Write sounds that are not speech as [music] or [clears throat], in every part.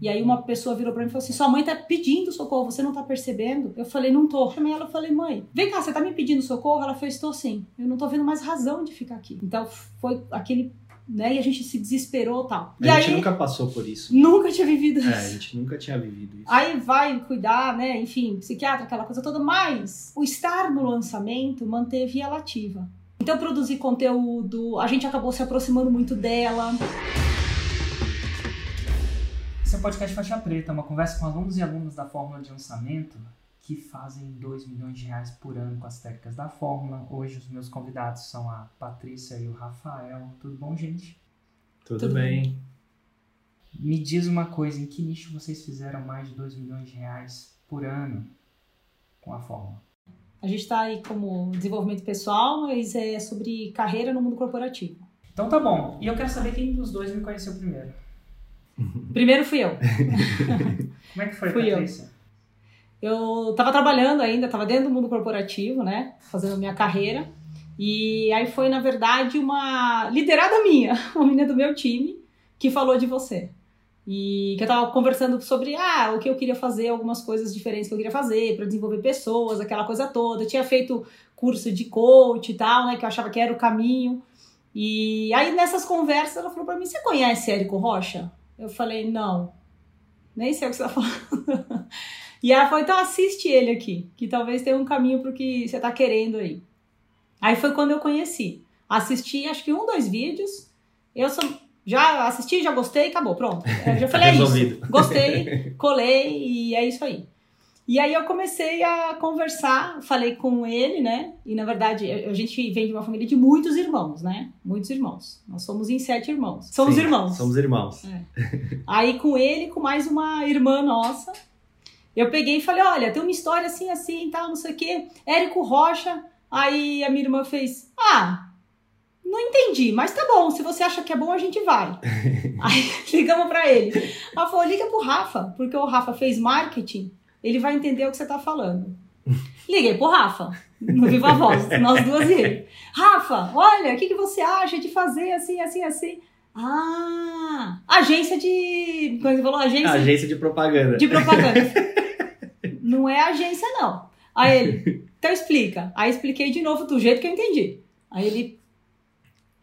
E aí uma pessoa virou pra mim e falou assim: sua mãe tá pedindo socorro, você não tá percebendo? Eu falei, não tô. Chamei ela e falei, mãe, vem cá, você tá me pedindo socorro? Ela fez, estou sim. Eu não tô vendo mais razão de ficar aqui. Então foi aquele. Né, e a gente se desesperou e tal. E A gente aí, nunca passou por isso. nunca tinha vivido É, a isso. gente nunca tinha vivido isso. Aí vai cuidar, né? Enfim, psiquiatra, aquela coisa toda, mas o estar no lançamento manteve ela ativa. Então, produzir conteúdo, a gente acabou se aproximando muito dela. É podcast Faixa Preta, uma conversa com alunos e alunas da Fórmula de Lançamento que fazem 2 milhões de reais por ano com as técnicas da Fórmula. Hoje os meus convidados são a Patrícia e o Rafael. Tudo bom, gente? Tudo, tudo bem. Me diz uma coisa, em que nicho vocês fizeram mais de 2 milhões de reais por ano com a Fórmula? A gente está aí como desenvolvimento pessoal, mas é sobre carreira no mundo corporativo. Então tá bom. E eu quero saber quem dos dois me conheceu primeiro. Primeiro fui eu. [laughs] Como é que foi, Fui eu. Patrícia? Eu estava trabalhando ainda, estava dentro do mundo corporativo, né? Fazendo minha carreira. E aí foi, na verdade, uma liderada minha, [laughs] uma menina do meu time, que falou de você. E que eu tava conversando sobre ah, o que eu queria fazer, algumas coisas diferentes que eu queria fazer para desenvolver pessoas, aquela coisa toda. Eu tinha feito curso de coach e tal, né? Que eu achava que era o caminho. E aí nessas conversas ela falou para mim: Você conhece Érico Rocha? Eu falei: Não, nem sei o que você tá falando. [laughs] E ela falou, então assiste ele aqui, que talvez tenha um caminho pro que você tá querendo aí. Aí foi quando eu conheci. Assisti, acho que um, dois vídeos. Eu só, já assisti, já gostei, acabou, pronto. Eu já [laughs] falei, é isso. Gostei, [laughs] colei e é isso aí. E aí eu comecei a conversar, falei com ele, né? E na verdade, a gente vem de uma família de muitos irmãos, né? Muitos irmãos. Nós somos em sete irmãos. Somos Sim, irmãos. Somos irmãos. Aí com ele, com mais uma irmã nossa, eu peguei e falei, olha, tem uma história assim, assim, tal, não sei o quê. Érico Rocha. Aí a minha irmã fez, ah, não entendi, mas tá bom, se você acha que é bom, a gente vai. [laughs] Aí [laughs] ligamos pra ele. Ela falou, liga pro Rafa, porque o Rafa fez marketing, ele vai entender o que você tá falando. Liguei pro Rafa, no Viva Voz, nós duas e ele. Rafa, olha, o que, que você acha de fazer assim, assim, assim? Ah, agência de. Como é que você falou? Agência A agência de propaganda. de propaganda. não é agência, não. Aí ele, então explica. Aí expliquei de novo do jeito que eu entendi. Aí ele,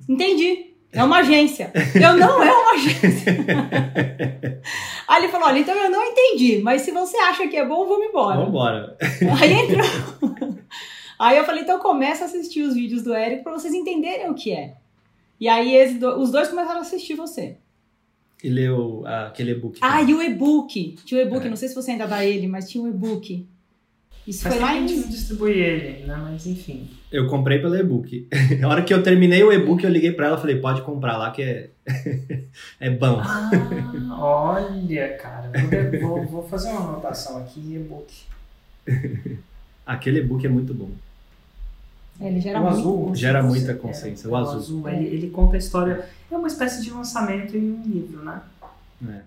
entendi. É uma agência. Eu não é uma agência. [laughs] Aí ele falou: olha, então eu não entendi, mas se você acha que é bom, vamos embora. Vambora. Aí entrou. Aí eu falei, então começa a assistir os vídeos do Érico pra vocês entenderem o que é. E aí eles os dois começaram a assistir você. E leu aquele e-book. Ah, e o e-book. Tinha o e-book, É. não sei se você ainda dá ele, mas tinha um e-book. Isso Faz foi lá a gente em. não distribui ele, né? Mas enfim. Eu comprei pelo e-book. [laughs] A hora que eu terminei o e-book, eu liguei pra ela e falei, pode comprar lá que é, [laughs] é bom. Ah, [laughs] olha, cara. Vou, vou- vou fazer uma anotação aqui, e-book. Aquele e-book é muito bom. É, ele gera o muito. azul Gera muita é, consciência, o o azul. azul. Ele, ele conta a história. É uma espécie de lançamento em um livro, né? É.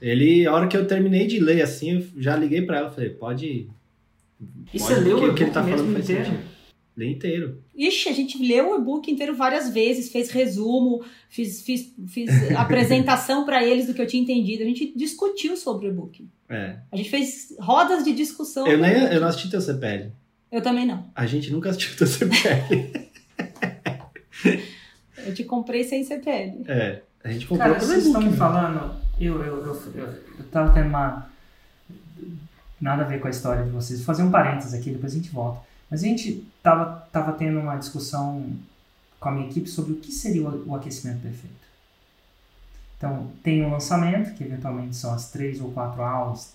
Ele, a hora que eu terminei de ler assim, eu já liguei pra ela, falei, pode. E você leu o o que ele tá falando inteiro? Lê inteiro. Ixi, a gente leu o e-book inteiro várias vezes, fez resumo, fiz, fiz, fiz [laughs] apresentação pra eles do que eu tinha entendido. A gente discutiu sobre o e-book. É. A gente fez rodas de discussão. Eu, nem, eu não assisti teu CPL. Eu também não. A gente nunca assistiu teu CPL. [laughs] Eu te comprei sem CPL. é. A gente comprou Cara, vocês estão me né? falando. Eu, eu, eu, eu, eu tava tendo uma. Nada a ver com a história de vocês. Vou fazer um parênteses aqui, depois a gente volta. Mas a gente tava, tava tendo uma discussão com a minha equipe sobre o que seria o, o aquecimento perfeito. Então, tem um lançamento, que eventualmente são as três ou quatro aulas,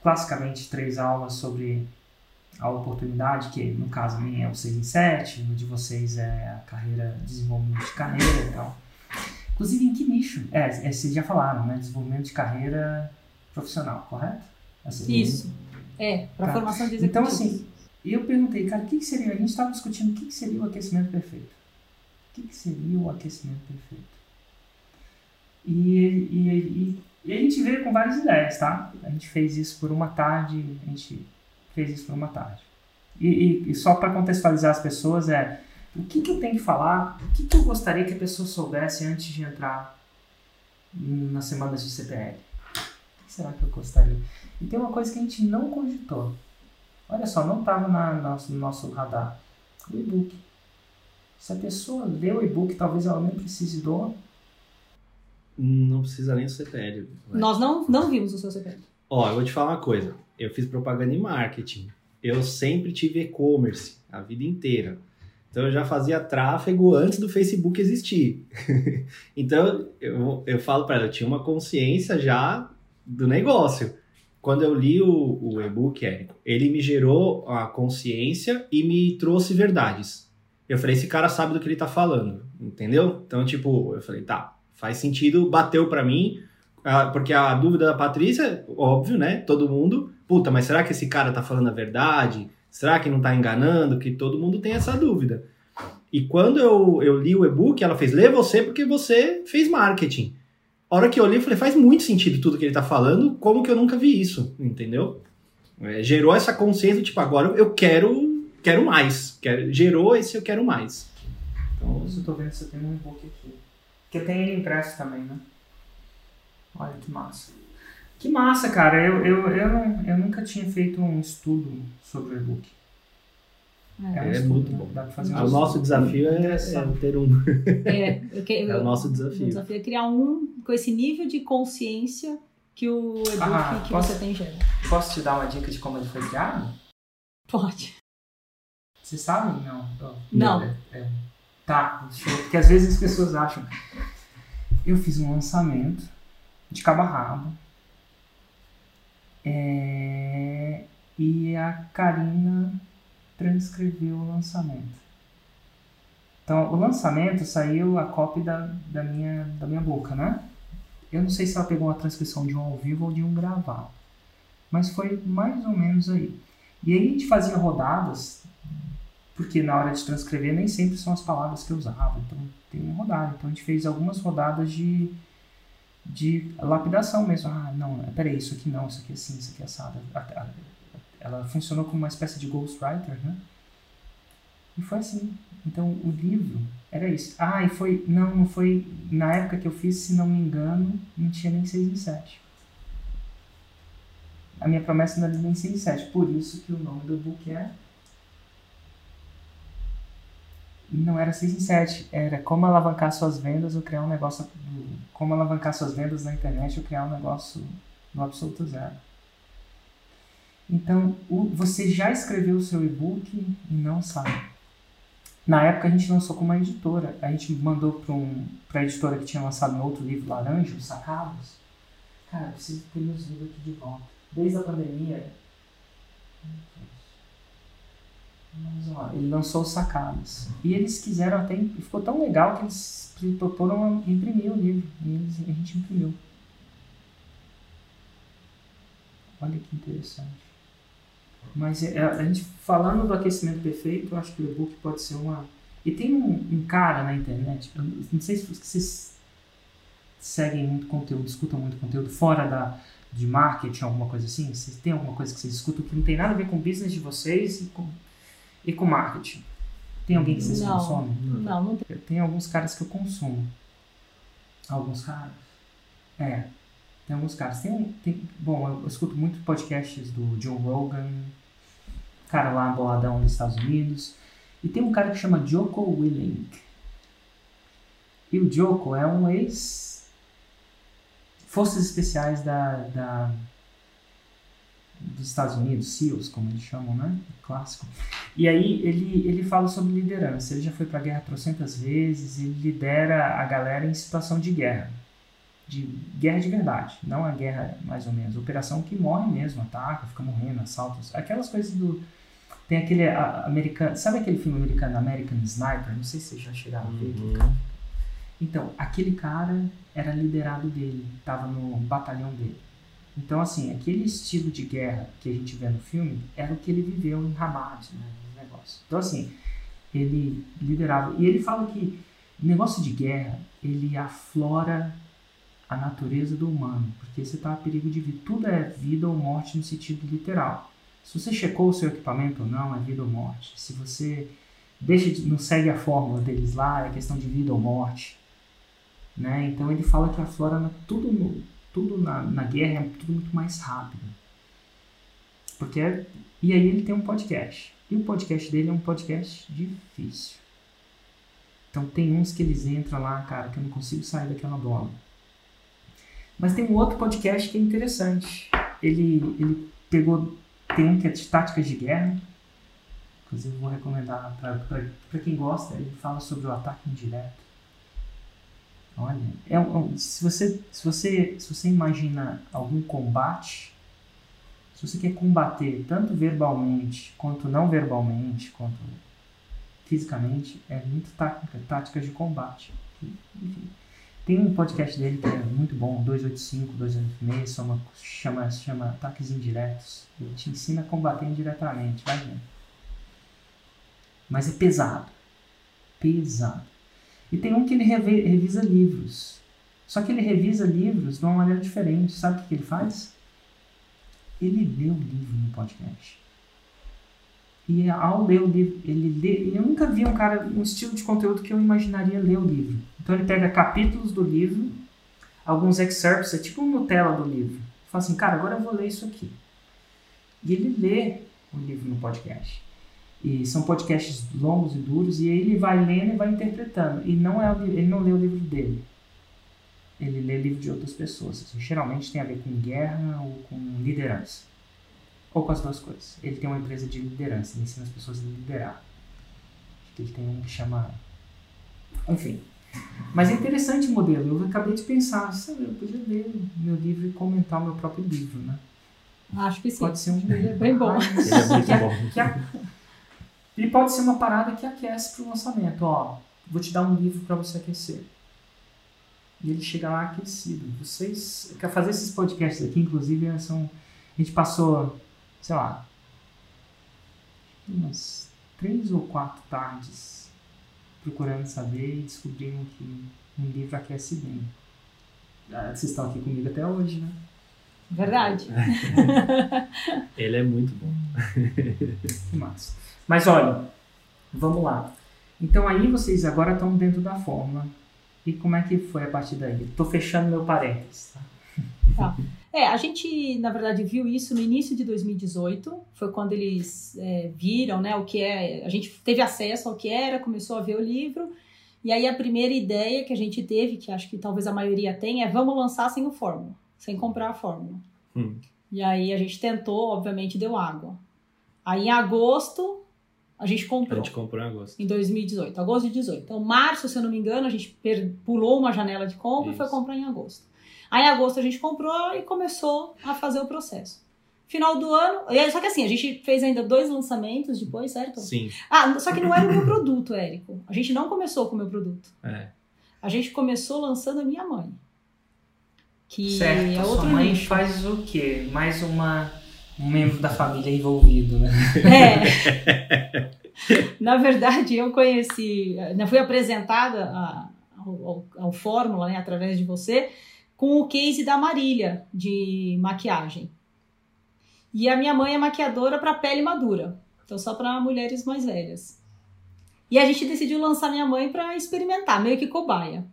classicamente três aulas sobre a oportunidade, que no caso minha é o 6 em 7, no de vocês é a carreira, desenvolvimento de carreira e tal. Inclusive, em que nicho? É, é, vocês já falaram, né? Desenvolvimento de carreira profissional, correto? Isso. É, pra Tá. formação de Então, executivos. assim, eu perguntei, cara, o que, que seria? A gente estava discutindo o que, que seria o aquecimento perfeito. O que, que seria o aquecimento perfeito? E, e, e, e a gente veio com várias ideias, tá? A gente fez isso por uma tarde, a gente fez isso por uma tarde. E, só para contextualizar as pessoas, é o que, que eu tenho que falar, o que, que eu gostaria que a pessoa soubesse antes de entrar nas semanas de CPL? O que será que eu gostaria? E tem uma coisa que a gente não cogitou. Olha só, não estava no nosso, no nosso radar. O e-book. Se a pessoa lê o e-book, talvez ela nem precise do. Não precisa nem do CPL. vai. Nós não, não vimos o seu CPF. Ó, eu vou te falar uma coisa. Eu fiz propaganda em marketing. Eu sempre tive e-commerce a vida inteira. Então eu já fazia tráfego antes do Facebook existir. [laughs] então eu, eu falo para ela, eu tinha uma consciência já do negócio. Quando eu li o, o e-book, Érico, ele me gerou a consciência e me trouxe verdades. Eu falei, esse cara sabe do que ele tá falando, entendeu? Então, tipo, eu falei, tá, faz sentido, bateu para mim, ah, porque a dúvida da Patrícia, óbvio, né? Todo mundo, puta, mas será que esse cara tá falando a verdade? Será que não tá enganando? Que todo mundo tem essa dúvida. E quando eu, eu li o e-book, ela fez, lê você porque você fez marketing. A hora que eu li, eu falei, faz muito sentido tudo que ele tá falando, como que eu nunca vi isso, entendeu? É, gerou essa consciência, tipo, agora eu quero, quero mais. Quero, gerou esse eu quero mais. Então, Eu tô vendo se eu tenho um e-book aqui. Porque tem ele impresso também, né? Olha que massa. Que massa, cara. Eu, eu, eu, não- eu nunca tinha feito um estudo sobre o e-book. É. um É estudo, muito né? bom. Dá pra fazer um o nosso desafio é, é ter um. É, eu que- [laughs] É o nosso O desafio. desafio é criar um com esse nível de consciência que o e-book Ah, que posso- você tem gera. Posso te dar uma dica de como ele foi criado? Pode. Vocês sabem? Não. Oh, Não. é- é. Tá. Porque às vezes as pessoas acham. Eu fiz um lançamento de cabo a rabo. É, E a Karina transcreveu o lançamento. Então, o lançamento saiu a cópia da, da, minha, da minha boca, né? Eu não sei se ela pegou uma transcrição de um ao vivo ou de um gravado. Mas foi mais ou menos aí. E aí a gente fazia rodadas, porque na hora de transcrever nem sempre são as palavras que eu usava. Então tem uma rodada. Então a gente fez algumas rodadas de, de lapidação mesmo. Ah, não, peraí, isso aqui não, isso aqui é assim, isso aqui é assado. Ela funcionou como uma espécie de ghostwriter, né? E foi assim. Então o livro era isso. Ah, e foi. Não, não foi. Na época que eu fiz, se não me engano, não tinha nem 6 em 7 a minha promessa não era nem 6 em 7. Por isso que o nome do book é. Não era 6 em 7. Era como alavancar suas vendas ou criar um negócio. Como alavancar suas vendas na internet ou criar um negócio no absoluto zero. Então, o- você já escreveu o seu e-book e não sabe. Na época a gente lançou com uma editora. A gente mandou para um, a editora que tinha lançado um outro livro, Laranja, os Sacados. Cara, eu preciso ter meus livros aqui de volta desde a pandemia. Mas, ó, ele lançou os sacados. E eles quiseram até. Ficou tão legal que eles proporam imprimir o livro. E eles, a gente imprimiu. Olha que interessante. Mas é, a gente falando do aquecimento perfeito, eu acho que o e-book pode ser uma. E tem um, um cara na internet, não sei se vocês seguem muito conteúdo, escutam muito conteúdo fora da, de marketing, alguma coisa assim? Vocês têm alguma coisa que vocês escutam que não tem nada a ver com o business de vocês e com, e com marketing? Tem alguém que vocês Não. consomem? Não, não tem. Tenho alguns caras que eu consumo. Alguns caras? É. Tem alguns caras. Tem, tem, bom, eu, escuto muito podcasts do Joe Rogan, cara lá boladão nos Estados Unidos. E tem um cara que chama Joko Willink. E o Joko é um ex Forças Especiais da, da dos Estados Unidos, SEALs, como eles chamam, né? Clássico. E aí ele, ele fala sobre liderança. Ele já foi para guerra trocentas vezes, ele lidera a galera em situação de guerra. De guerra de verdade, não a guerra mais ou menos. Operação que morre mesmo, ataca, fica morrendo, assaltos. Aquelas coisas do. Tem aquele a- americano. Sabe aquele filme americano American Sniper? Não sei se vocês já chegaram a ver. aquele Uhum. então, aquele cara era liderado dele, estava no batalhão dele. Então, assim, aquele estilo de guerra que a gente vê no filme era o que ele viveu em Hamas, né, no negócio. Então, assim, ele liderava. E ele fala que negócio de guerra, ele aflora a natureza do humano, porque você está a perigo de vida. Tudo é vida ou morte no sentido literal. Se você checou o seu equipamento ou não, é vida ou morte. Se você deixa de, não segue a fórmula deles lá, é questão de vida ou morte. Né? Então ele fala que aflora na- tudo tudo na, na guerra é tudo muito mais rápido. Porque é, e aí ele tem um podcast. E o podcast dele é um podcast difícil. Então tem uns que eles entram lá, cara, que eu não consigo sair daquela bola. Mas tem um outro podcast que é interessante. Ele, ele pegou. Tem um que é de táticas de guerra. Inclusive vou recomendar para quem gosta. Ele fala sobre o ataque indireto. Olha, é, é, se, você, se, você, se você imagina algum combate, se você quer combater tanto verbalmente quanto não verbalmente, quanto fisicamente, é muito tática, táticas de combate. Enfim. Tem um podcast dele que é muito bom, 285, 286, chama, chama, chama Ataques Indiretos. Ele te ensina a combater indiretamente, vai vendo. Mas é pesado. Pesado. E tem um que ele revisa livros. Só que ele revisa livros de uma maneira diferente. Sabe o que, que ele faz? Ele lê o livro no podcast. E ao ler o livro, ele lê. Eu nunca vi um cara, um estilo de conteúdo que eu imaginaria ler o livro. Então ele pega capítulos do livro, alguns excerpts, é tipo um Nutella do livro. Fala assim, cara, agora eu vou ler isso aqui. E ele lê o livro no podcast. E são podcasts longos e duros, e aí ele vai lendo e vai interpretando. E não é ele não lê o livro dele. Ele lê livro de outras pessoas. Assim, geralmente tem a ver com guerra ou com liderança. Ou com as duas coisas. Ele tem uma empresa de liderança, ele ensina as pessoas a liderar. Acho que ele tem um que chama. Enfim. Mas é interessante o modelo. Eu acabei de pensar, sabe, eu podia ler meu livro e comentar o meu próprio livro, né? Acho que sim. Pode ser um livro é bem bom. Ele é muito bom. Que, a, e pode ser uma parada que aquece para o lançamento. Ó, vou te dar um livro para você aquecer. E ele chega lá aquecido. Vocês. Quer fazer esses podcasts aqui, inclusive, são. A gente passou, sei lá, umas três ou quatro tardes procurando saber e descobrindo que um livro aquece bem. Ah, vocês estão aqui comigo até hoje, né? Verdade. [laughs] Ele é muito bom. [laughs] Que massa. Mas olha, vamos lá. Então aí vocês agora estão dentro da fórmula. E como é que foi a partir daí? Estou fechando meu parênteses. Tá? Tá. [laughs] É, a gente, na verdade, viu isso no início de 2018. Foi quando eles é, viram né, o que é. A gente teve acesso ao que era, começou a ver o livro. E aí a primeira ideia que a gente teve, que acho que talvez a maioria tenha, é vamos lançar sem o fórmula, sem comprar a fórmula. Hum. E aí a gente tentou, obviamente deu água. Aí em agosto a gente A comprou. gente comprou em agosto. Em 2018, agosto de 18. Então, março, se eu não me engano, a gente pulou uma janela de compra e foi Isso. comprar em agosto. Aí, em agosto, a gente comprou e começou a fazer o processo. Final do ano. e Só que assim, a gente fez ainda dois lançamentos depois, certo? Sim. Ah, só que não era o meu produto, Érico. A gente não começou com o meu produto. É. A gente começou lançando a minha mãe. Que certo. é Sua outro mãe nicho. faz o quê? Mais uma, um membro da família envolvido, né? É. [laughs] Na verdade, eu conheci, né, fui apresentada a- ao, ao, ao Fórmula, né, através de você, com o case da Marília, de maquiagem. E a minha mãe é maquiadora para pele madura, então só para mulheres mais velhas. E a gente decidiu lançar minha mãe para experimentar, meio que cobaia.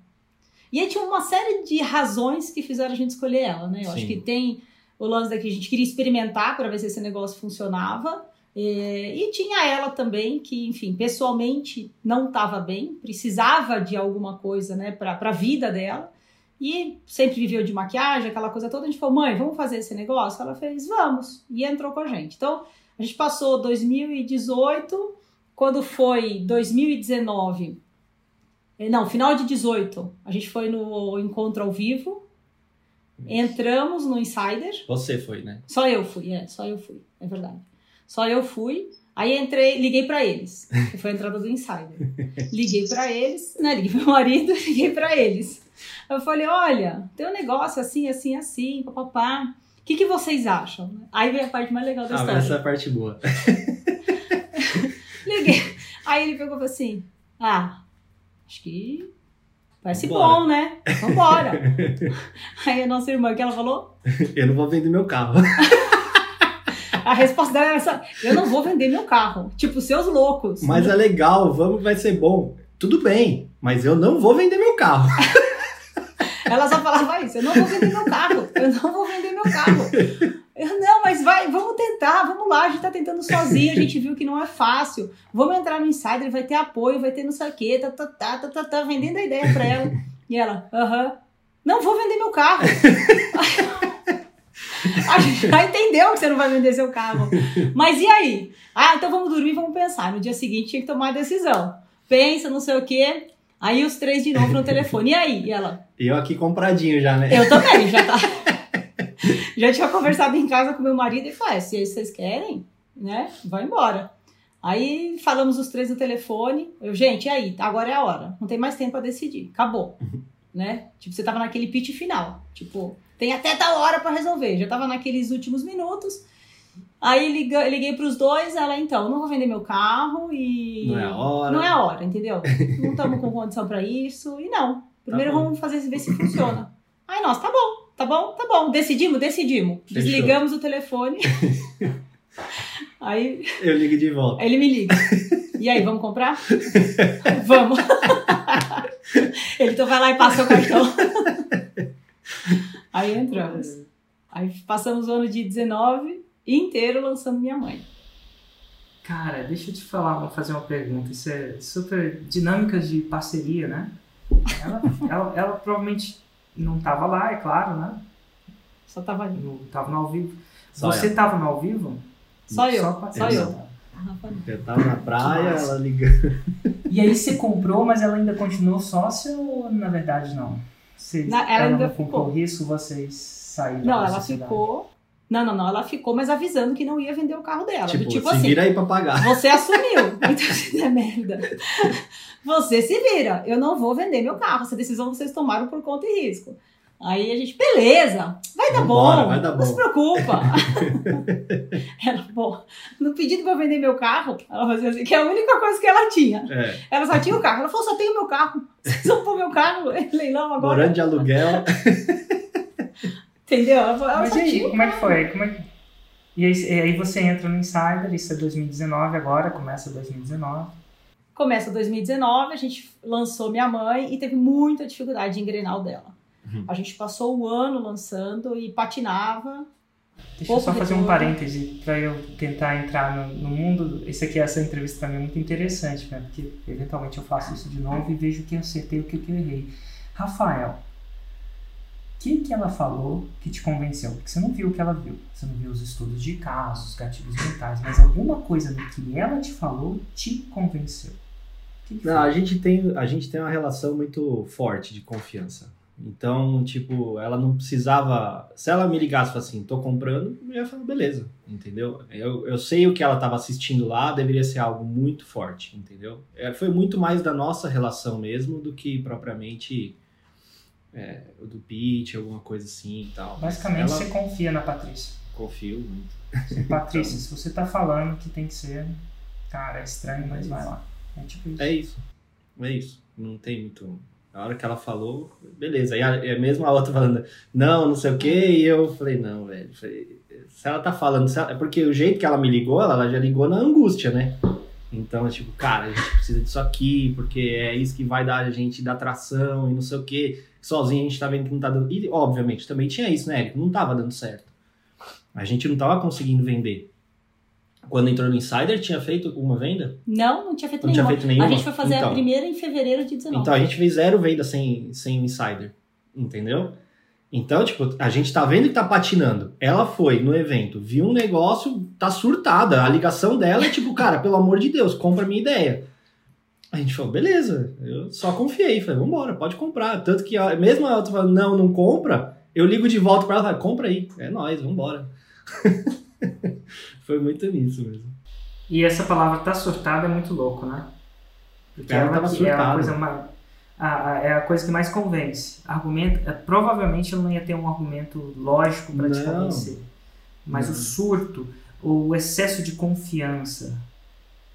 E aí tinha uma série de razões que fizeram a gente escolher ela, né? Eu acho Sim. que tem o lance daqui, a gente queria experimentar para ver se esse negócio funcionava. É, e tinha ela também, que, enfim, pessoalmente não estava bem, precisava de alguma coisa, né, para a vida dela. E sempre viveu de maquiagem, aquela coisa toda. A gente falou, mãe, vamos fazer esse negócio? Ela fez, vamos. E entrou com a gente. Então, a gente passou 2018, quando foi 2019, eh, não, final de 18, a gente foi no encontro ao vivo, entramos no Insider. Você foi, né? Só eu fui, é, só eu fui, é verdade. Só eu fui. Aí entrei, liguei pra eles. Foi a entrada do Insider. [laughs] Liguei pra eles, né? Liguei pro meu marido, [laughs] liguei pra eles. Eu falei: olha, tem um negócio assim, assim, assim, papapá. O que, que vocês acham? Aí vem a parte mais legal da Ah, história. essa é a parte boa. [laughs] Liguei. Aí ele pegou e falou assim: Ah, acho que parece Vambora. bom, né? Vambora. [laughs] Aí a nossa irmã, que ela falou, Eu não vou vender meu carro. a resposta dela era essa: Eu não vou vender meu carro. Tipo, seus loucos. Mas é legal, vamos, vai ser bom. Tudo bem, mas eu não vou vender meu carro. [laughs] Ela só falava isso, eu não vou vender meu carro, eu não vou vender meu carro. Eu, não, mas vai, vamos tentar, vamos lá, a gente tá tentando sozinho, a gente viu que não é fácil. Vamos entrar no Insider, vai ter apoio, vai ter não sei o quê, tá, tá, tá, tá, tá, tá vendendo a ideia pra ela. E ela, aham, não vou vender meu carro. [laughs] A gente já entendeu que você não vai vender seu carro. Mas e aí? Ah, então vamos dormir, vamos pensar. No dia seguinte tinha que tomar a decisão. Pensa, não sei o quê. Aí os três de novo no telefone. E aí? E ela? Eu aqui compradinho já, né? Eu também, já tá. [laughs] já tinha conversado em casa com meu marido e falei, ah, se vocês querem, né? Vai embora. Aí falamos os três no telefone. Eu, gente, e aí? Agora é a hora. Não tem mais tempo para decidir. Acabou. né? Tipo, você tava naquele pitch final. Tipo, tem até tal hora para resolver. Já tava naqueles últimos minutos. Aí liguei, liguei para os dois, ela então, não vou vender meu carro e Não é a hora. não é a hora, entendeu? [laughs] Não estamos com condição para isso e não. Primeiro Tá vamos fazer ver se funciona. Aí nós, tá bom, tá bom, tá bom. Decidimos, decidimos. Fechou. Desligamos o telefone. [laughs] aí Eu ligo de volta. Ele me liga. E aí, vamos comprar? [laughs] vamos. ele então vai lá e passa o cartão. aí entramos. Aí passamos o ano de 19 inteiro lançando minha mãe. Cara, deixa eu te falar, vou fazer uma pergunta. Isso é super dinâmicas de parceria, né? Ela, [laughs] ela, ela provavelmente não estava lá, é claro, né? Só tava ali. Não estava no ao vivo. Só Você estava no ao vivo? Só eu. Só Exato. eu. Eu tava na praia, ela ligando. E aí você comprou, mas ela ainda continuou sócia ou na verdade não? Você, Na- ela ainda não comprou ficou. risco, vocês saíram Não, da ela sociedade? ficou. Não, não, não. Ela ficou, mas avisando que não ia vender o carro dela. Tipo, Do tipo se assim. vira aí pra pagar. Você assumiu. [laughs] Então, der [laughs] merda. Você se vira. Eu não vou vender meu carro. Essa decisão vocês tomaram por conta e risco. Aí a gente, beleza, vai dar Vambora, bom. vai dar Não bom. se preocupa. [laughs] ela, bom, no pedido pra vender meu carro, ela fazia assim, que é a única coisa que ela tinha. É, Ela só tinha o carro. Ela falou, só tenho meu carro. Vocês vão pôr meu carro em leilão agora. morando de aluguel. Entendeu? Ela, falou, ela Mas e aí, como é que foi? Como é que... E aí, e aí você entra no Insider, isso é 2019 agora, começa 2019. Começa 2019, a gente lançou Minha Mãe e teve muita dificuldade de engrenar o dela. Uhum. A gente passou o ano lançando e patinava. Deixa eu só fazer um parêntese para eu tentar entrar no, no mundo. Esse aqui, essa entrevista para mim é muito interessante, né? Porque eventualmente eu faço isso de novo e vejo o que eu acertei e o que eu errei. Rafael, que, que ela falou que te convenceu? Porque você não viu o que ela viu. Você não viu os estudos de casos, gatilhos mentais, mas alguma coisa no que ela te falou te convenceu. Que, que? Não, a gente tem, a gente tem uma relação muito forte de confiança. Então, tipo, ela não precisava. Se ela me ligasse e assim, tô comprando, eu ia falar, beleza, entendeu? Eu, eu sei o que ela estava assistindo lá, deveria ser algo muito forte, entendeu? É, foi muito mais da nossa relação mesmo do que propriamente é, do pitch, alguma coisa assim e tal. Basicamente, ela você confia na Patrícia. confio muito. Você, Patrícia, se você tá falando que tem que ser, cara, é estranho, mas vai lá. É tipo isso. É isso. É isso. Não tem muito. Na hora que ela falou, beleza. E a, é mesmo a outra falando, não, não sei o quê, e eu falei, não, velho. falei, se ela tá falando, ela- é porque o jeito que ela me ligou, ela já ligou na angústia, né? Então, é tipo, cara, a gente precisa disso aqui, porque é isso que vai dar a gente dar tração e não sei o quê. Sozinho a gente tá vendo que não tá dando. E, obviamente, também tinha isso, né, Érico? Não tava dando certo. A gente não tava conseguindo vender. Quando entrou no Insider, tinha feito uma venda? Não, não tinha feito Não tinha nenhuma. feito nenhuma? A gente foi fazer a Então. primeira em fevereiro de 19. Então a gente fez zero venda sem, sem o insider. Entendeu? Então, tipo, a gente tá vendo que tá patinando. Ela foi no evento, viu um negócio, tá surtada. A ligação dela é tipo, cara, pelo amor de Deus, compra a minha ideia. A gente falou, beleza, eu só confiei. Falei, vambora, pode comprar. Tanto que a- mesmo ela falando, não, não compra, eu ligo de volta pra ela e falo, compra aí. É nóis, vambora. [laughs] foi muito nisso mesmo. E essa palavra tá surtada é muito louco, né? Porque Ela ela, tava que é a surtada. coisa mais. A- a- é a coisa que mais convence. Argumento, é, provavelmente ela não ia ter um argumento lógico para te convencer. Mas Não. o surto, o excesso de confiança,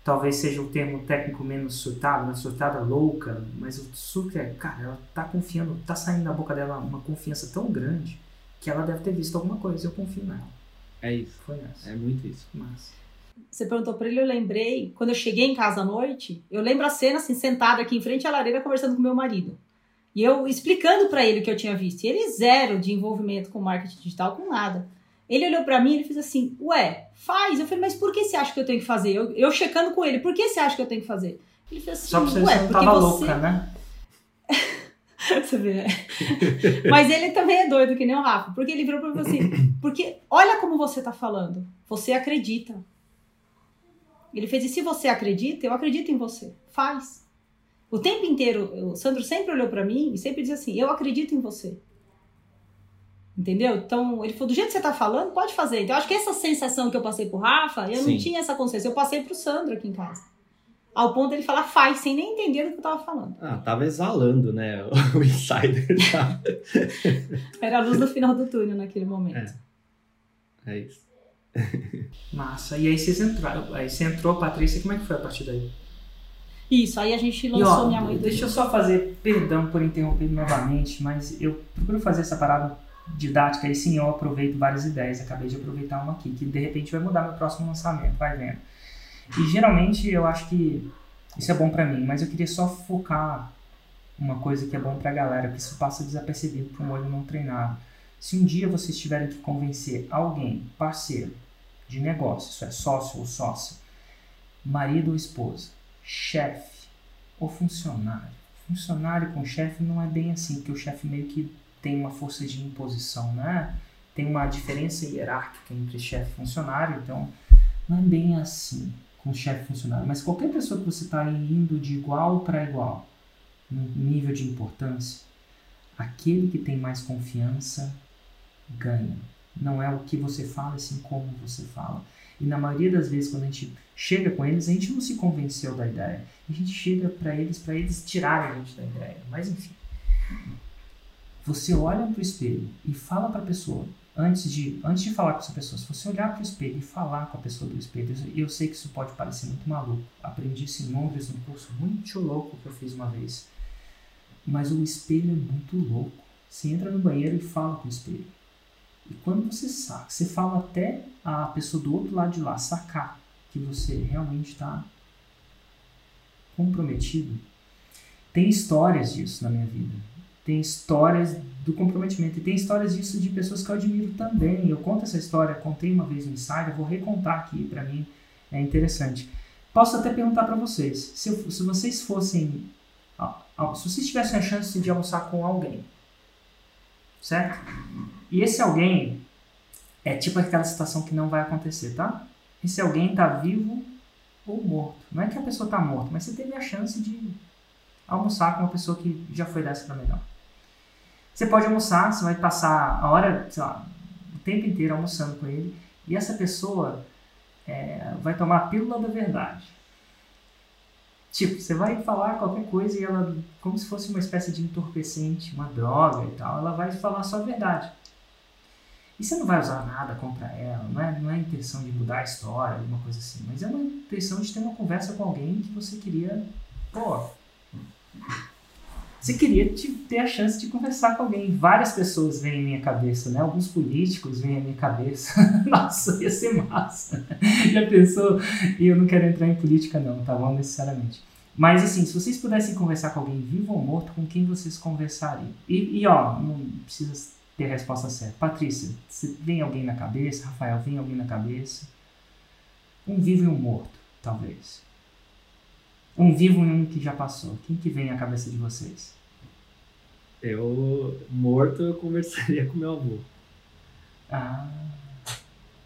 talvez seja o termo técnico menos surtado, né? surtada louca, mas o surto é, cara, ela tá confiando, tá saindo da boca dela uma confiança tão grande que ela deve ter visto alguma coisa. Eu confio nela. É isso, Foi nessa. é muito isso. Mas. Você perguntou pra ele, eu lembrei, quando eu cheguei em casa à noite, eu lembro a cena assim, sentada aqui em frente à lareira conversando com meu marido. E eu explicando para ele o que eu tinha visto. E ele zero de envolvimento com marketing digital, com nada. Ele olhou para mim e fez assim: Ué, faz. Eu falei, mas por que você acha que eu tenho que fazer? Eu, eu checando com ele, por que você acha que eu tenho que fazer? Ele fez assim: Só pra você Ué, você não tava você. louca, né? [laughs] Você vê, né? [laughs] Mas ele também é doido, que nem o Rafa. Porque ele virou pra mim assim: Porque olha como você tá falando. Você acredita. Ele fez, e se você acredita, eu acredito em você. Faz. O tempo inteiro, o Sandro sempre olhou pra mim e sempre dizia assim: Eu acredito em você. Entendeu? Então, ele falou: Do jeito que você tá falando, pode fazer. Então, eu acho que essa sensação que eu passei pro Rafa, eu Sim. não tinha essa consciência. Eu passei pro Sandro aqui em casa. Ao ponto dele falar faz, sem nem entender do que eu tava falando. Ah, tava exalando, né? [laughs] O insider. [laughs] Era a luz no final do túnel naquele momento. É isso. [laughs] Massa. E aí vocês entraram. Aí você entrou, Patrícia, como é que foi a partir daí? Isso, aí a gente lançou ó, Minha Mãe deixa eu só fazer, perdão por interromper novamente, mas eu procuro fazer essa parada didática e sim, eu aproveito várias ideias. Acabei de aproveitar uma aqui, que de repente vai mudar meu próximo lançamento, vai vendo. E geralmente eu acho que isso é bom pra mim, mas eu queria só focar uma coisa que é bom pra galera, que isso passa desapercebido para um olho não treinado. Se um dia vocês tiverem que convencer alguém, parceiro de negócio, isso é sócio ou sócia, marido ou esposa, chefe ou funcionário. Funcionário com chefe não é bem assim, porque o chefe meio que tem uma força de imposição, né? Tem uma diferença hierárquica entre chefe e funcionário, então não é bem assim com chefe e funcionário. Mas qualquer pessoa que você está indo de igual para igual, no nível de importância, aquele que tem mais confiança ganha. Não é o que você fala, assim como você fala. E na maioria das vezes, quando a gente chega com eles, a gente não se convenceu da ideia. A gente chega para eles, para eles tirarem a gente da ideia. Mas enfim. Você olha para o espelho e fala para a pessoa, antes de, antes de falar com essa pessoa, se você olhar para o espelho e falar com a pessoa do espelho, e eu sei que isso pode parecer muito maluco. Aprendi isso em Londres, num curso muito louco que eu fiz uma vez. Mas o espelho é muito louco. Você entra no banheiro e fala com o espelho. E quando você saca, você fala até a pessoa do outro lado de lá sacar que você realmente está comprometido. Tem histórias disso na minha vida. Tem histórias do comprometimento. E tem histórias disso de pessoas que eu admiro também. Eu conto essa história, contei uma vez no Insider, vou recontar aqui, para mim é interessante. Posso até perguntar para vocês, se, eu- se vocês fossem, ah, ah, se vocês tivessem a chance de almoçar com alguém, certo? E esse alguém é tipo aquela situação que não vai acontecer, tá? Esse alguém tá vivo ou morto. Não é que a pessoa tá morta, mas você teve a chance de almoçar com uma pessoa que já foi dessa pra melhor. Você pode almoçar, você vai passar a hora, sei lá, o tempo inteiro almoçando com ele, e essa pessoa é, vai tomar a pílula da verdade. Tipo, você vai falar qualquer coisa e ela, como se fosse uma espécie de entorpecente, uma droga e tal, ela vai falar só a verdade. E você não vai usar nada contra ela, não é, não é intenção de mudar a história, alguma coisa assim, mas é uma intenção de ter uma conversa com alguém que você queria, pô, você queria te- ter a chance de conversar com alguém. Várias pessoas vêm em minha cabeça, né? Alguns políticos vêm à minha cabeça. [laughs] Nossa, ia ser massa. Já pensou? E eu não quero entrar em política não, tá bom? Necessariamente. Mas assim, se vocês pudessem conversar com alguém vivo ou morto, com quem vocês conversariam? E, e ó, não precisa ter a resposta certa. Patrícia, se vem alguém na cabeça? Rafael, vem alguém na cabeça? Um vivo e um morto, talvez. Um vivo e um que já passou. Quem que vem à cabeça de vocês? Eu, morto, eu conversaria [laughs] com meu avô. Ah,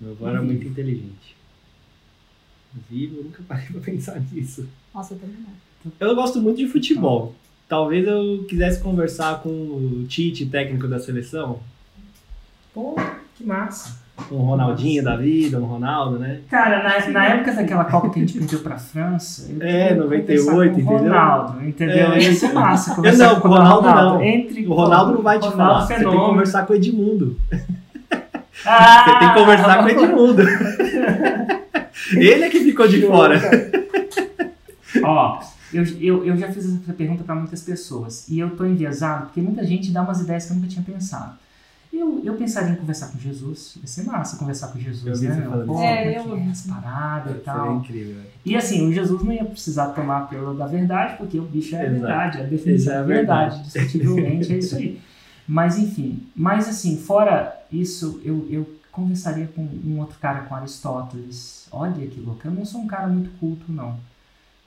Meu avô era muito inteligente. Vivo, eu nunca parei pra [laughs] pensar nisso. Nossa, eu também não. Eu gosto muito de futebol. Talvez eu quisesse conversar com o Tite, técnico da seleção. pô, que massa. Um Ronaldinho da vida, um Ronaldo, né? Cara, na, na época daquela Copa que a gente perdeu pra França, eu É, queria 98, conversar com o entendeu? Ronaldo, entendeu? É. Ia ser massa [laughs] conversar não, com o Ronaldo não. Entre, O Ronaldo não vai te Ronaldo falar. Você tem que fenômeno. conversar com o Edmundo. [laughs] Ah, Você tem que conversar com o Edmundo. [laughs] Ele é que ficou de fora. Ó, eu, eu, eu já fiz essa pergunta para muitas pessoas e eu tô enviesado porque muita gente dá umas ideias que eu nunca tinha pensado. Eu, eu pensaria em conversar com Jesus. Ia ser massa conversar com Jesus, Eu né? falando Pô, É, eu- é essa parada e tal. incrível. né? E assim, o Jesus não ia precisar tomar a pílula da verdade, porque o bicho é a verdade, a definição é é a a verdade, discutivelmente é isso aí. Mas enfim, mas assim, fora isso, eu, eu conversaria com um outro cara, com Aristóteles. Olha que louco, eu não sou um cara muito culto, não.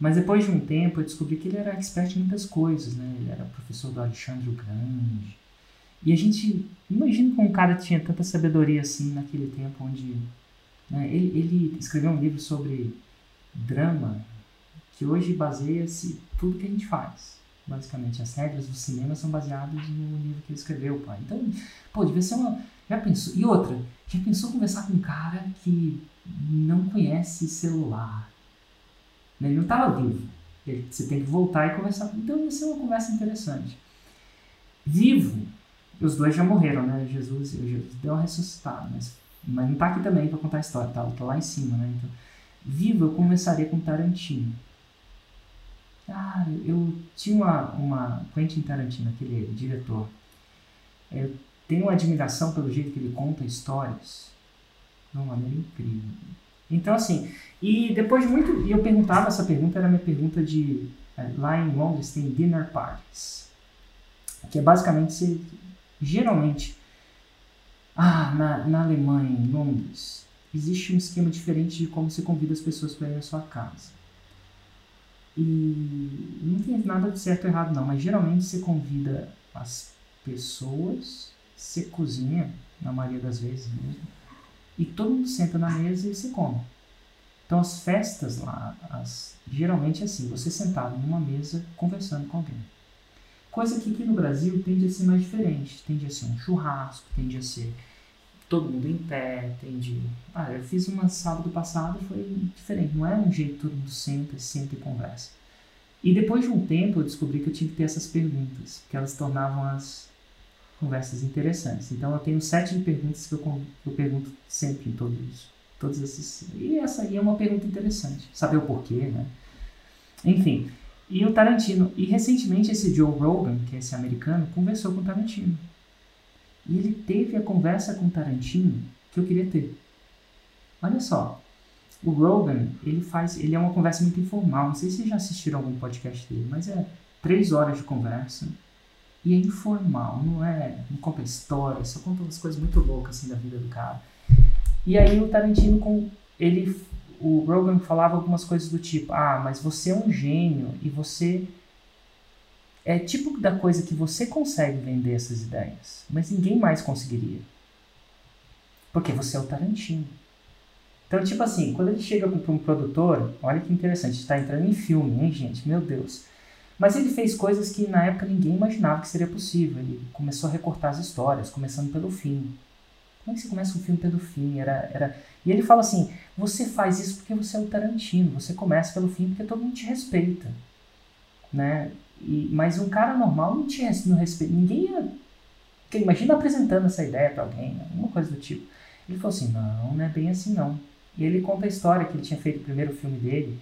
Mas depois de um tempo eu descobri que ele era expert em muitas coisas, né? Ele era professor do Alexandre o Grande. E a gente, imagina como um cara tinha tanta sabedoria assim naquele tempo onde... né, ele, ele escreveu um livro sobre drama que hoje baseia-se tudo que a gente faz. Basicamente, as regras do cinema são baseadas no livro que ele escreveu, pai. Então, pô, devia ser uma. Já pensou? E outra, já pensou conversar com um cara que não conhece celular? Né? Ele não estava vivo. Ele- Você tem que voltar e conversar Então, ia ser uma conversa interessante. Vivo, os dois já morreram, né? Jesus, Jesus deu uma ressuscitada, mas, mas não tá aqui também para contar a história, tá, tá lá em cima, né? Então, vivo, eu conversaria com Tarantino. Cara, eu tinha uma, uma Quentin Tarantino, aquele diretor. Eu tenho uma admiração pelo jeito que ele conta histórias de uma maneira incrível. Então, assim, e depois de muito. Eu perguntava, essa pergunta era minha pergunta de. eh, Lá em Londres tem dinner parties. Que é basicamente você. Geralmente. Ah, na, na Alemanha, em Londres, existe um esquema diferente de como você convida as pessoas para ir à sua casa. E não tem nada de certo ou errado, não, mas geralmente você convida as pessoas, você cozinha, na maioria das vezes mesmo, e todo mundo senta na mesa e você come. Então as festas lá, as, geralmente é assim, você sentado numa mesa conversando com alguém. Coisa que aqui no Brasil tende a ser mais diferente, tende a ser um churrasco, tende a ser todo mundo em pé, tende... Ah, eu fiz uma sábado passado, foi diferente, não é um jeito todo mundo senta, senta e conversa. E depois de um tempo eu descobri que eu tinha que ter essas perguntas, que elas tornavam as conversas interessantes. Então eu tenho sete perguntas que eu, eu pergunto sempre em todos, todos esses. E essa aí é uma pergunta interessante, saber o porquê, né? Enfim, e o Tarantino. E recentemente esse Joe Rogan, que é esse americano, conversou com o Tarantino. E ele teve a conversa com o Tarantino que eu queria ter. Olha só, o Rogan, ele faz, ele é uma conversa muito informal. Não sei se vocês já assistiram algum podcast dele, mas é três horas de conversa e é informal, não é, não conta história, só conta umas coisas muito loucas assim da vida do cara. E aí o Tarantino com ele, o Rogan falava algumas coisas do tipo, ah, mas você é um gênio e você é tipo da coisa que você consegue vender essas ideias, mas ninguém mais conseguiria. Porque você é o Tarantino. Então, tipo assim, quando ele chega para um produtor, olha que interessante, está entrando em filme, hein, gente? Meu Deus. Mas ele fez coisas que na época ninguém imaginava que seria possível. Ele começou a recortar as histórias, começando pelo fim. Como é que você começa um filme pelo fim? Era, era... E ele fala assim: você faz isso porque você é o Tarantino, você começa pelo fim porque todo mundo te respeita. Né? E, mas um cara normal não te res- não respeita. Ninguém ia. Imagina apresentando essa ideia para alguém, né? alguma coisa do tipo. Ele falou assim: não, não é bem assim não. E ele conta a história que ele tinha feito o primeiro filme dele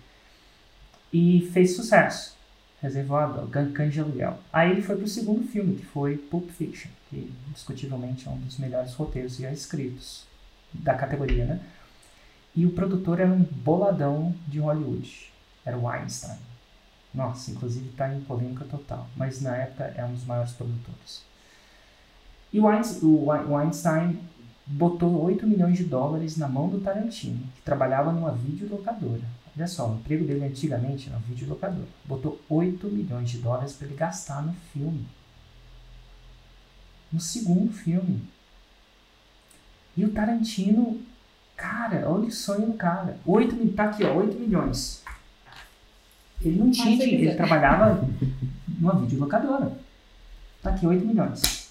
e fez sucesso. Reservado, Cães de Aluguel. Aí ele foi pro segundo filme, que foi Pulp Fiction, que discutivelmente é um dos melhores roteiros já escritos da categoria, né? E o produtor era um boladão de Hollywood. Era o Weinstein. Nossa, inclusive está em polêmica total. Mas na época é um dos maiores produtores. E o o o Weinstein botou 8 milhões de dólares na mão do Tarantino, que trabalhava numa videolocadora. Olha só, o emprego dele antigamente era um videolocadora. Botou 8 milhões de dólares para ele gastar no filme. No segundo filme. E o Tarantino, cara, olha o sonho do cara. 8, mil- tá aqui, ó, 8 milhões. Ele não tinha dinheiro, ele trabalhava numa videolocadora. Tá aqui, 8 milhões.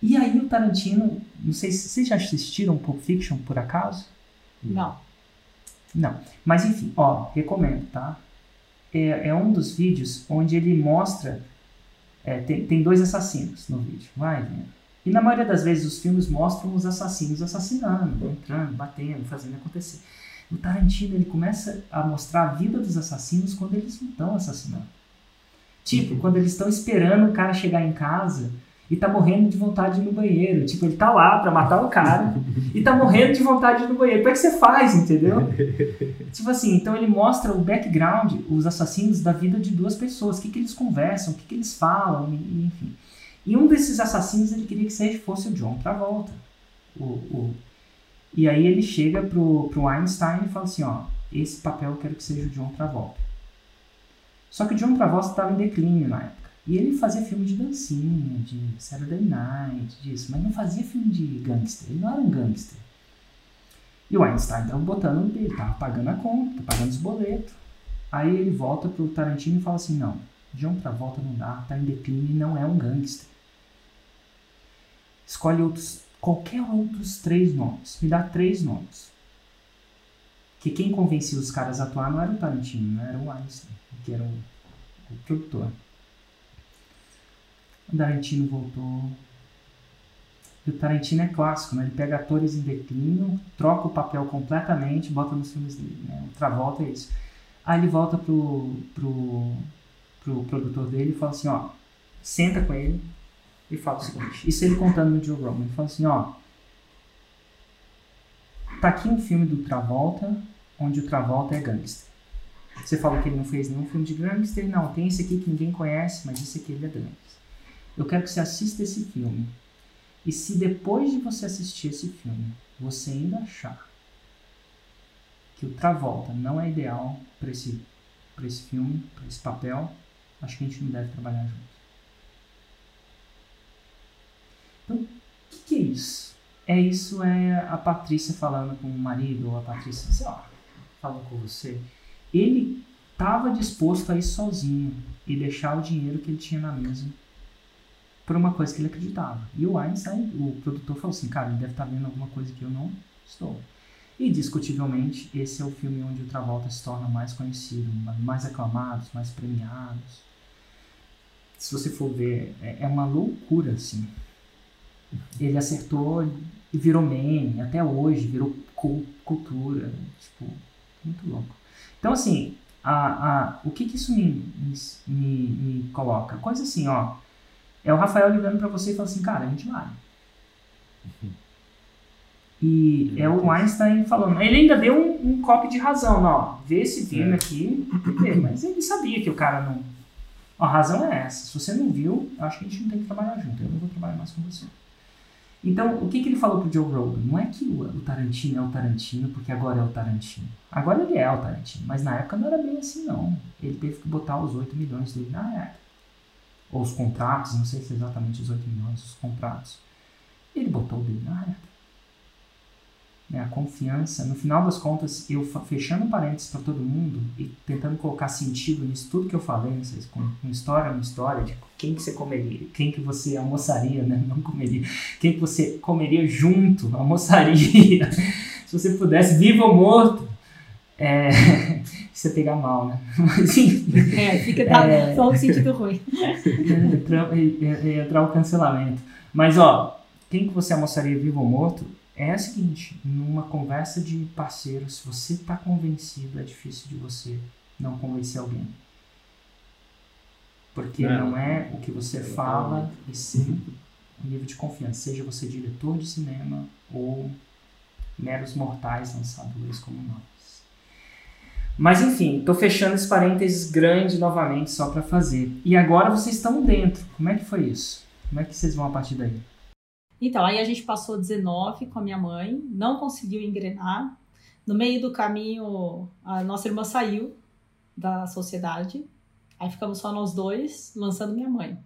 E aí o Tarantino, não sei se vocês já assistiram Pulp Fiction por acaso? Não. Não. Mas enfim, ó, recomendo, tá? É, é um dos vídeos onde ele mostra. é, tem, tem dois assassinos no vídeo, vai vendo. E na maioria das vezes os filmes mostram os assassinos assassinando, entrando, batendo, fazendo acontecer. O Tarantino ele começa a mostrar a vida dos assassinos quando eles não estão assassinando. Tipo, quando eles estão esperando o cara chegar em casa e tá morrendo de vontade de ir no banheiro. Tipo, ele tá lá pra matar o cara e tá morrendo de vontade de ir no banheiro. Como é que você faz, entendeu? [laughs] tipo assim, então ele mostra o background, os assassinos da vida de duas pessoas, o que, que eles conversam, o que, que eles falam, enfim. E um desses assassinos ele queria que fosse o John Travolta. O, o, e aí ele chega pro, pro Einstein e fala assim, ó, esse papel eu quero que seja o John Travolta. Só que o John Travolta estava em declínio na época. E ele fazia filme de dancinha, de Saturday Night, disso, mas não fazia filme de gangster. Ele não era um gangster. E o Einstein estava botando, ele estava pagando a conta, pagando os boletos. Aí ele volta pro Tarantino e fala assim: não, John Travolta não dá, tá em declínio e não é um gangster. Escolhe outros, qualquer outros três nomes. Me dá três nomes. Que quem convencia os caras a atuar não era o Tarantino, não era o Einstein, que era o, o produtor. O Tarantino voltou. E o Tarantino é clássico, né? Ele pega atores em declínio, troca o papel completamente, bota nos filmes dele, né? O Travolta é isso. Aí ele volta pro, pro, pro produtor dele e fala assim, ó, senta com ele e fala o seguinte, isso ele contando no Joe Rogan, ele fala assim, ó, tá aqui um filme do Travolta, onde o Travolta é gangster. Você falou que ele não fez nenhum filme de gangster, não, tem esse aqui que ninguém conhece, mas esse aqui ele é gangster. Eu quero que você assista esse filme. E se depois de você assistir esse filme, você ainda achar que o Travolta não é ideal para esse, esse filme, para esse papel, acho que a gente não deve trabalhar junto. Então, o que, que, é isso? É isso é a Patrícia falando com o marido, ou a Patrícia, sei lá, falando com você. Ele estava disposto a ir sozinho e deixar o dinheiro que ele tinha na mesa por uma coisa que ele acreditava. E o Einstein, o produtor, falou assim: cara, ele deve estar tá vendo alguma coisa que eu não estou. E discutivelmente, esse é o filme onde o Travolta se torna mais conhecido, mais aclamados, mais premiados. Se você for ver, é, é uma loucura, assim. Ele acertou e virou meme, até hoje, virou cultura. Tipo, muito louco. Então, assim, a, a, o que, que isso me, me, me coloca? Coisa assim, ó é o Rafael ligando para você e falando assim, cara, a gente vai. E é o Einstein falando. Ele ainda deu um, um copo de razão, ó. Vê esse filme é. aqui, mas ele sabia que o cara não. A razão é essa. Se você não viu, eu acho que a gente não tem que trabalhar junto. Eu não vou trabalhar mais com você. Então, o que, que ele falou pro Joe Rogan? Não é que o, o Tarantino é o Tarantino porque agora é o Tarantino. Agora ele é o Tarantino, mas na época não era bem assim, não. Ele teve que botar os 8 milhões dele na época ou os contratos, não sei se é exatamente os 8 milhões, os contratos. Ele botou o dele na reta. Né, a confiança, no final das contas, eu fechando parênteses para todo mundo e tentando colocar sentido nisso tudo que eu falei, não sei, com uma história, uma história de quem que você comeria, quem que você almoçaria, né? Não comeria, quem que você comeria junto, almoçaria, [laughs] se você pudesse, vivo ou morto, é, você pegar mal, né? [laughs] Mas, enfim, é, fica tá, é, só o sentido ruim. É, entrar o cancelamento. Mas, ó, quem que você almoçaria vivo ou morto é a seguinte, numa conversa de parceiros, se você está convencido, é difícil de você não convencer alguém. Porque não, não é o que você fala e sim o nível de confiança, seja você diretor de cinema ou meros mortais lançadores como nós. Mas enfim, estou fechando esse parênteses grande novamente só para fazer. E agora vocês estão dentro. Como é que foi isso? Como é que vocês vão a partir daí? Então, aí a gente passou 19 com a minha mãe, não conseguiu engrenar. No meio do caminho, a nossa irmã saiu da sociedade. Aí ficamos só nós dois, lançando minha mãe.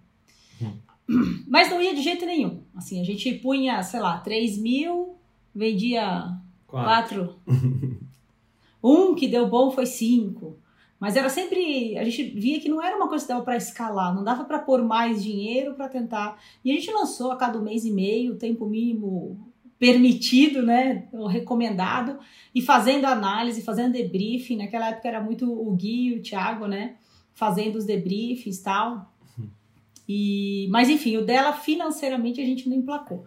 Hum. Mas não ia de jeito nenhum. Assim, a gente punha, sei lá, 3 mil, vendia 4. [laughs] Um que deu bom foi cinco. Mas era sempre. A gente via que não era uma coisa que dava para escalar, não dava para pôr mais dinheiro para tentar. E a gente lançou a cada mês e meio, tempo mínimo permitido, né, o recomendado, e fazendo análise, fazendo debriefing. Naquela época era muito o Gui e o Thiago, né, fazendo os debriefings e tal. E, mas enfim, o dela financeiramente a gente não emplacou.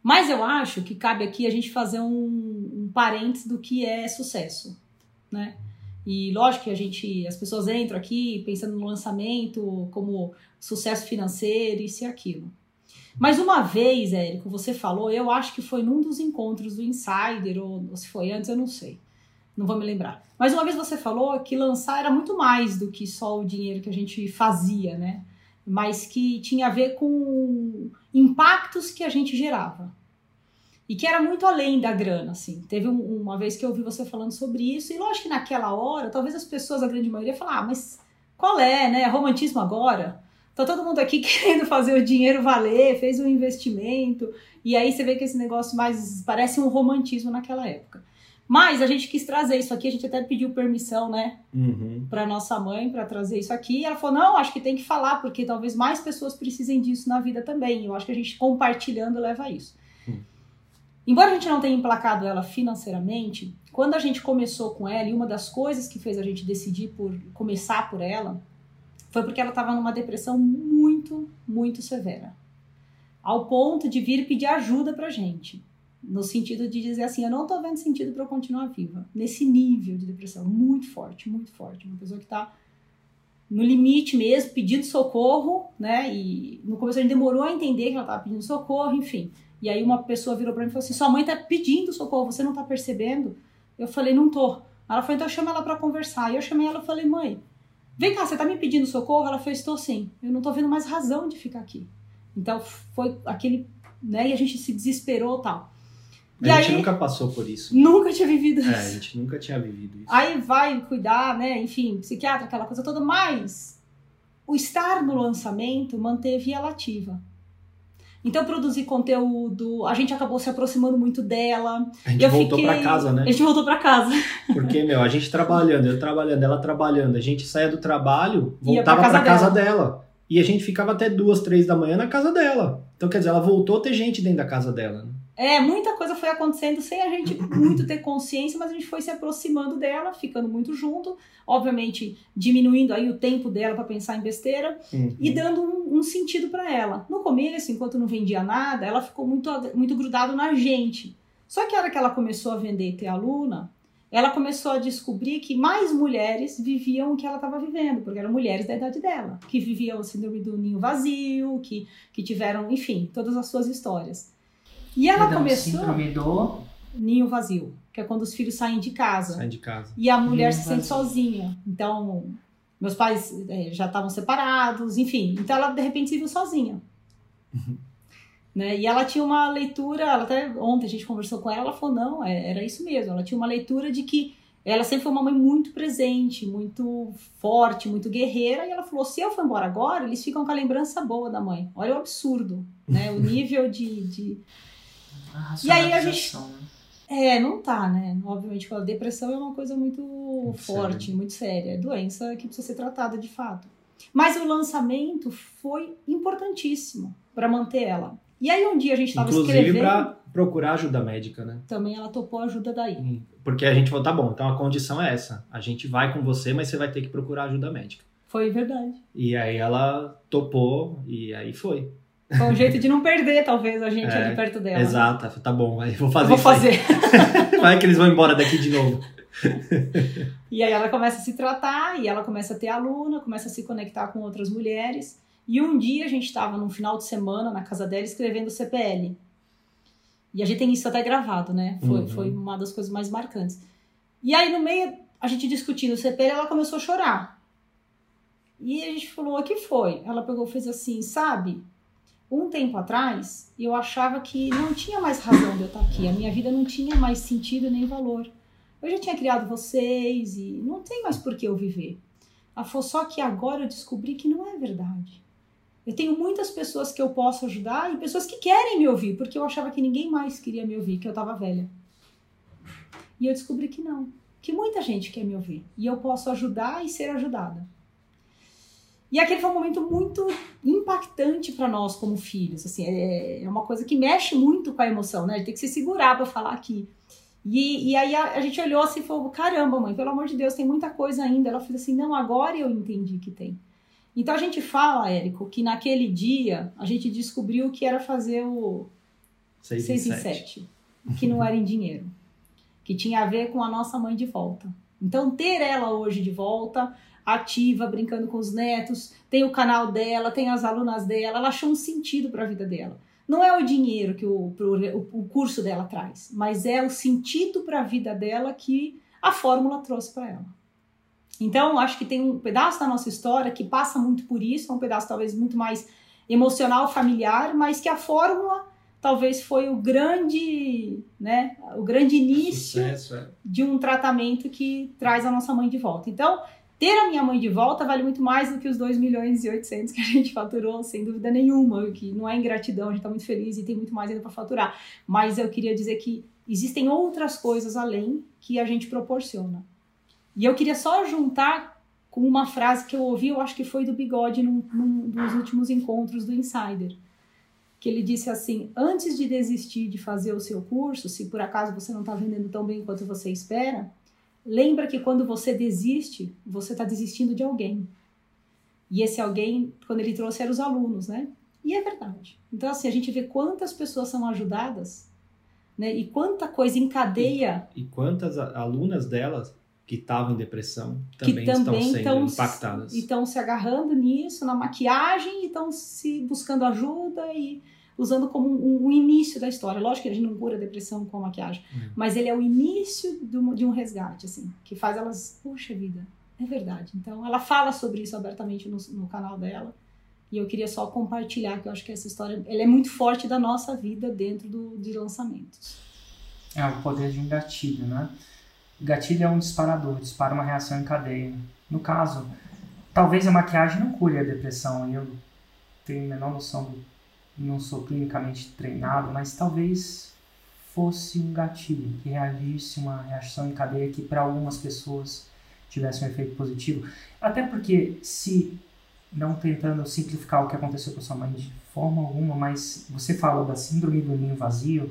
Mas eu acho que cabe aqui a gente fazer um, um parênteses do que é sucesso né? E lógico que a gente, as pessoas entram aqui pensando no lançamento como sucesso financeiro, isso e aquilo. Mas uma vez, Érico, você falou, eu acho que foi num dos encontros do Insider, ou, se foi antes, eu não sei. Não vou me lembrar. Mas uma vez você falou que lançar era muito mais do que só o dinheiro que a gente fazia, né? Mas que tinha a ver com impactos que a gente gerava. E que era muito além da grana, assim. Teve um, uma vez que eu ouvi você falando sobre isso, e lógico que naquela hora, talvez as pessoas, a grande maioria, falar, ah, mas qual é, né? Romantismo agora? Tá todo mundo aqui [laughs] querendo fazer o dinheiro valer, fez um investimento, e aí você vê que esse negócio mais parece um romantismo naquela época. Mas a gente quis trazer isso aqui, a gente até pediu permissão, né, Uhum. para nossa mãe para trazer isso aqui. E ela falou: "Não, acho que tem que falar porque talvez mais pessoas precisem disso na vida também". Eu acho que a gente compartilhando leva a isso. Embora a gente não tenha emplacado ela financeiramente, quando a gente começou com ela, e uma das coisas que fez a gente decidir por começar por ela, foi porque ela estava numa depressão muito, muito severa. Ao ponto de vir pedir ajuda pra gente. No sentido de dizer assim, eu não tô vendo sentido para eu continuar viva. Nesse nível de depressão, muito forte, muito forte. Uma pessoa que tá no limite mesmo, pedindo socorro, né? E no começo a gente demorou a entender que ela tava pedindo socorro, enfim. E aí uma pessoa virou para mim e falou assim: "Sua mãe tá pedindo socorro, você não tá percebendo?" Eu falei: "Não tô". Ela falou: "Então chama ela para conversar". E eu chamei ela e falei: "Mãe, vem cá, você tá me pedindo socorro?" Ela fez: "Estou sim. Eu não tô vendo mais razão de ficar aqui". Então foi aquele, né, e a gente se desesperou, tal. E A gente aí nunca passou por isso. nunca tinha vivido isso. É, a gente nunca tinha vivido isso. Aí vai cuidar, né? Enfim, psiquiatra, aquela coisa toda, mas o estar no lançamento manteve ela ativa. Então, produzir conteúdo, a gente acabou se aproximando muito dela. A gente eu voltou fiquei- pra casa, né? A gente voltou pra casa. Porque, meu, a gente trabalhando, eu trabalhando, ela trabalhando, a gente saía do trabalho, voltava casa pra casa dela. E a gente ficava até duas, três da manhã na casa dela. Então, quer dizer, ela voltou a ter gente dentro da casa dela. Né? É, muita coisa foi acontecendo sem a gente muito ter consciência, mas a gente foi se aproximando dela, ficando muito junto, obviamente diminuindo aí o tempo dela para pensar em besteira. Uhum. e dando um, um sentido para ela. No começo, enquanto não vendia nada, ela ficou muito, muito grudada na gente. Só que a hora que ela começou a vender e ter aluna, ela começou a descobrir que mais mulheres viviam o que ela estava vivendo, porque eram mulheres da idade dela, que viviam o síndrome do ninho vazio, que, que tiveram, enfim, todas as suas histórias. E ela Perdão, começou Síndrome do... ninho vazio, que é quando os filhos saem de casa. Sai de casa. E a mulher Ninho se sente vazio. sozinha. Então, meus pais eh, já estavam separados, enfim. Então, ela de repente se viu sozinha. Né? E ela tinha uma leitura, ela até ontem a gente conversou com ela, ela falou: não, é- era isso mesmo. Ela tinha uma leitura de que ela sempre foi uma mãe muito presente, muito forte, muito guerreira. E ela falou: se eu for embora agora, eles ficam com a lembrança boa da mãe. Olha o absurdo, né? O [laughs] nível de- de, E aí a gente- né? é, não tá, né? Obviamente, a depressão é uma coisa muito, Muito forte, séria. muito séria. É doença que precisa ser tratada de fato. Mas o lançamento foi importantíssimo para manter ela. E aí um dia a gente estava Inclusive escrevendo, pra procurar ajuda médica, né? também ela topou ajuda daí. Porque a gente falou, tá bom, então a condição é essa. A gente vai com você, mas você vai ter que procurar ajuda médica. Foi verdade. E aí ela topou e aí foi. Foi um jeito de não perder, talvez, a gente É, ali perto dela. Exato. Tá bom, vai, vou fazer vou fazer. [laughs] Vai que eles vão embora daqui de novo. E aí ela começa a se tratar, e ela começa a ter aluna, começa a se conectar com outras mulheres. E um dia a gente estava num final de semana na casa dela escrevendo CPL. E a gente tem isso até gravado, né? Foi, Uhum. foi uma das coisas mais marcantes. E aí no meio, a gente discutindo o CPL, ela começou a chorar. E a gente falou, o que foi? Ela pegou fez assim, sabe? Um tempo atrás, eu achava que não tinha mais razão de eu estar aqui. A minha vida não tinha mais sentido nem valor. Eu já tinha criado vocês e não tem mais por que eu viver. Falou, só que agora eu descobri que não é verdade. Eu tenho muitas pessoas que eu posso ajudar e pessoas que querem me ouvir, porque eu achava que ninguém mais queria me ouvir, que eu tava velha. E eu descobri que não, que muita gente quer me ouvir e eu posso ajudar e ser ajudada. E aquele foi um momento muito impactante para nós como filhos, assim, é, é uma coisa que mexe muito com a emoção, né? A gente tem que se segurar para falar aqui. E, e aí a, a gente olhou assim e falou: caramba, mãe, pelo amor de Deus, tem muita coisa ainda. Ela fez assim: não, agora eu entendi que tem. Então a gente fala, Érico, que naquele dia a gente descobriu que era fazer o Seis, 6 em em sete. 7, que não era em dinheiro, que tinha a ver com a nossa mãe de volta. Então ter ela hoje de volta, ativa, brincando com os netos, tem o canal dela, tem as alunas dela, ela achou um sentido para a vida dela. Não é o dinheiro que o, o, o curso dela traz, mas é o sentido para a vida dela que a fórmula trouxe para ela. Então, acho que tem um pedaço da nossa história que passa muito por isso, é um pedaço talvez muito mais emocional, familiar, mas que a fórmula talvez foi o grande, né, o grande início Sucesso, é. de um tratamento que traz a nossa mãe de volta. Então, ter a minha mãe de volta vale muito mais do que os 2 milhões e 800 que a gente faturou, sem dúvida nenhuma, que não é ingratidão, a gente está muito feliz e tem muito mais ainda para faturar. Mas eu queria dizer que existem outras coisas além que a gente proporciona. E eu queria só juntar com uma frase que eu ouvi, eu acho que foi do Bigode num, num dos últimos encontros do Insider que ele disse assim: antes de desistir de fazer o seu curso, se por acaso você não está vendendo tão bem quanto você espera, lembra que quando você desiste, você está desistindo de alguém. E esse alguém, quando ele trouxe, eram os alunos, né? E é verdade. Então, assim, a gente vê quantas pessoas são ajudadas, né? E quanta coisa encadeia. E, e quantas alunas delas que estavam em depressão também, que também estão sendo estão, impactadas. E estão se agarrando nisso, na maquiagem, e estão se buscando ajuda e usando como um, um, início da história. Lógico que a gente não cura a depressão com a maquiagem, uhum. mas ele é o início de um, de um resgate, assim, que faz elas, puxa vida, é verdade. Então, ela fala sobre isso abertamente no, no canal dela. E eu queria só compartilhar que eu acho que essa história ela é muito forte da nossa vida dentro do, de lançamentos. É o poder de um gatilho, né? O gatilho é um disparador, dispara uma reação em cadeia. No caso, talvez a maquiagem não cure a depressão, e eu tenho a menor noção do não sou clinicamente treinado, mas talvez fosse um gatilho que reagisse uma reação em cadeia que para algumas pessoas tivesse um efeito positivo. Até porque se não tentando simplificar o que aconteceu com sua mãe de forma alguma, mas você falou da síndrome do ninho vazio,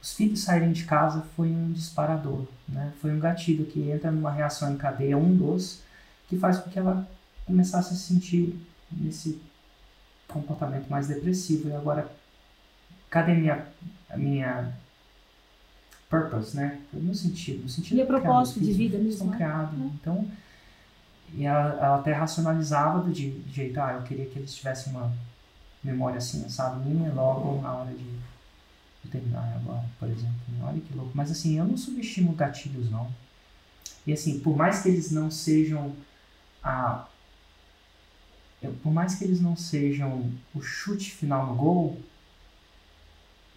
os filhos saírem de casa foi um disparador, né? Foi um gatilho que entra numa reação em cadeia, um dos que faz com que ela começasse a se sentir nesse comportamento mais depressivo. E agora, cadê minha, a minha purpose, né? O meu sentido. O sentido e o propósito de vida mesmo. Estão criados. Né? Então, e ela, ela, até racionalizava do de, de jeito, ah, eu queria que eles tivessem uma memória assim, sabe, minha, logo na hora de, de terminar agora, por exemplo. Olha que louco. Mas assim, eu não subestimo gatilhos, não. E assim, por mais que eles não sejam a, por mais que eles não sejam o chute final no gol,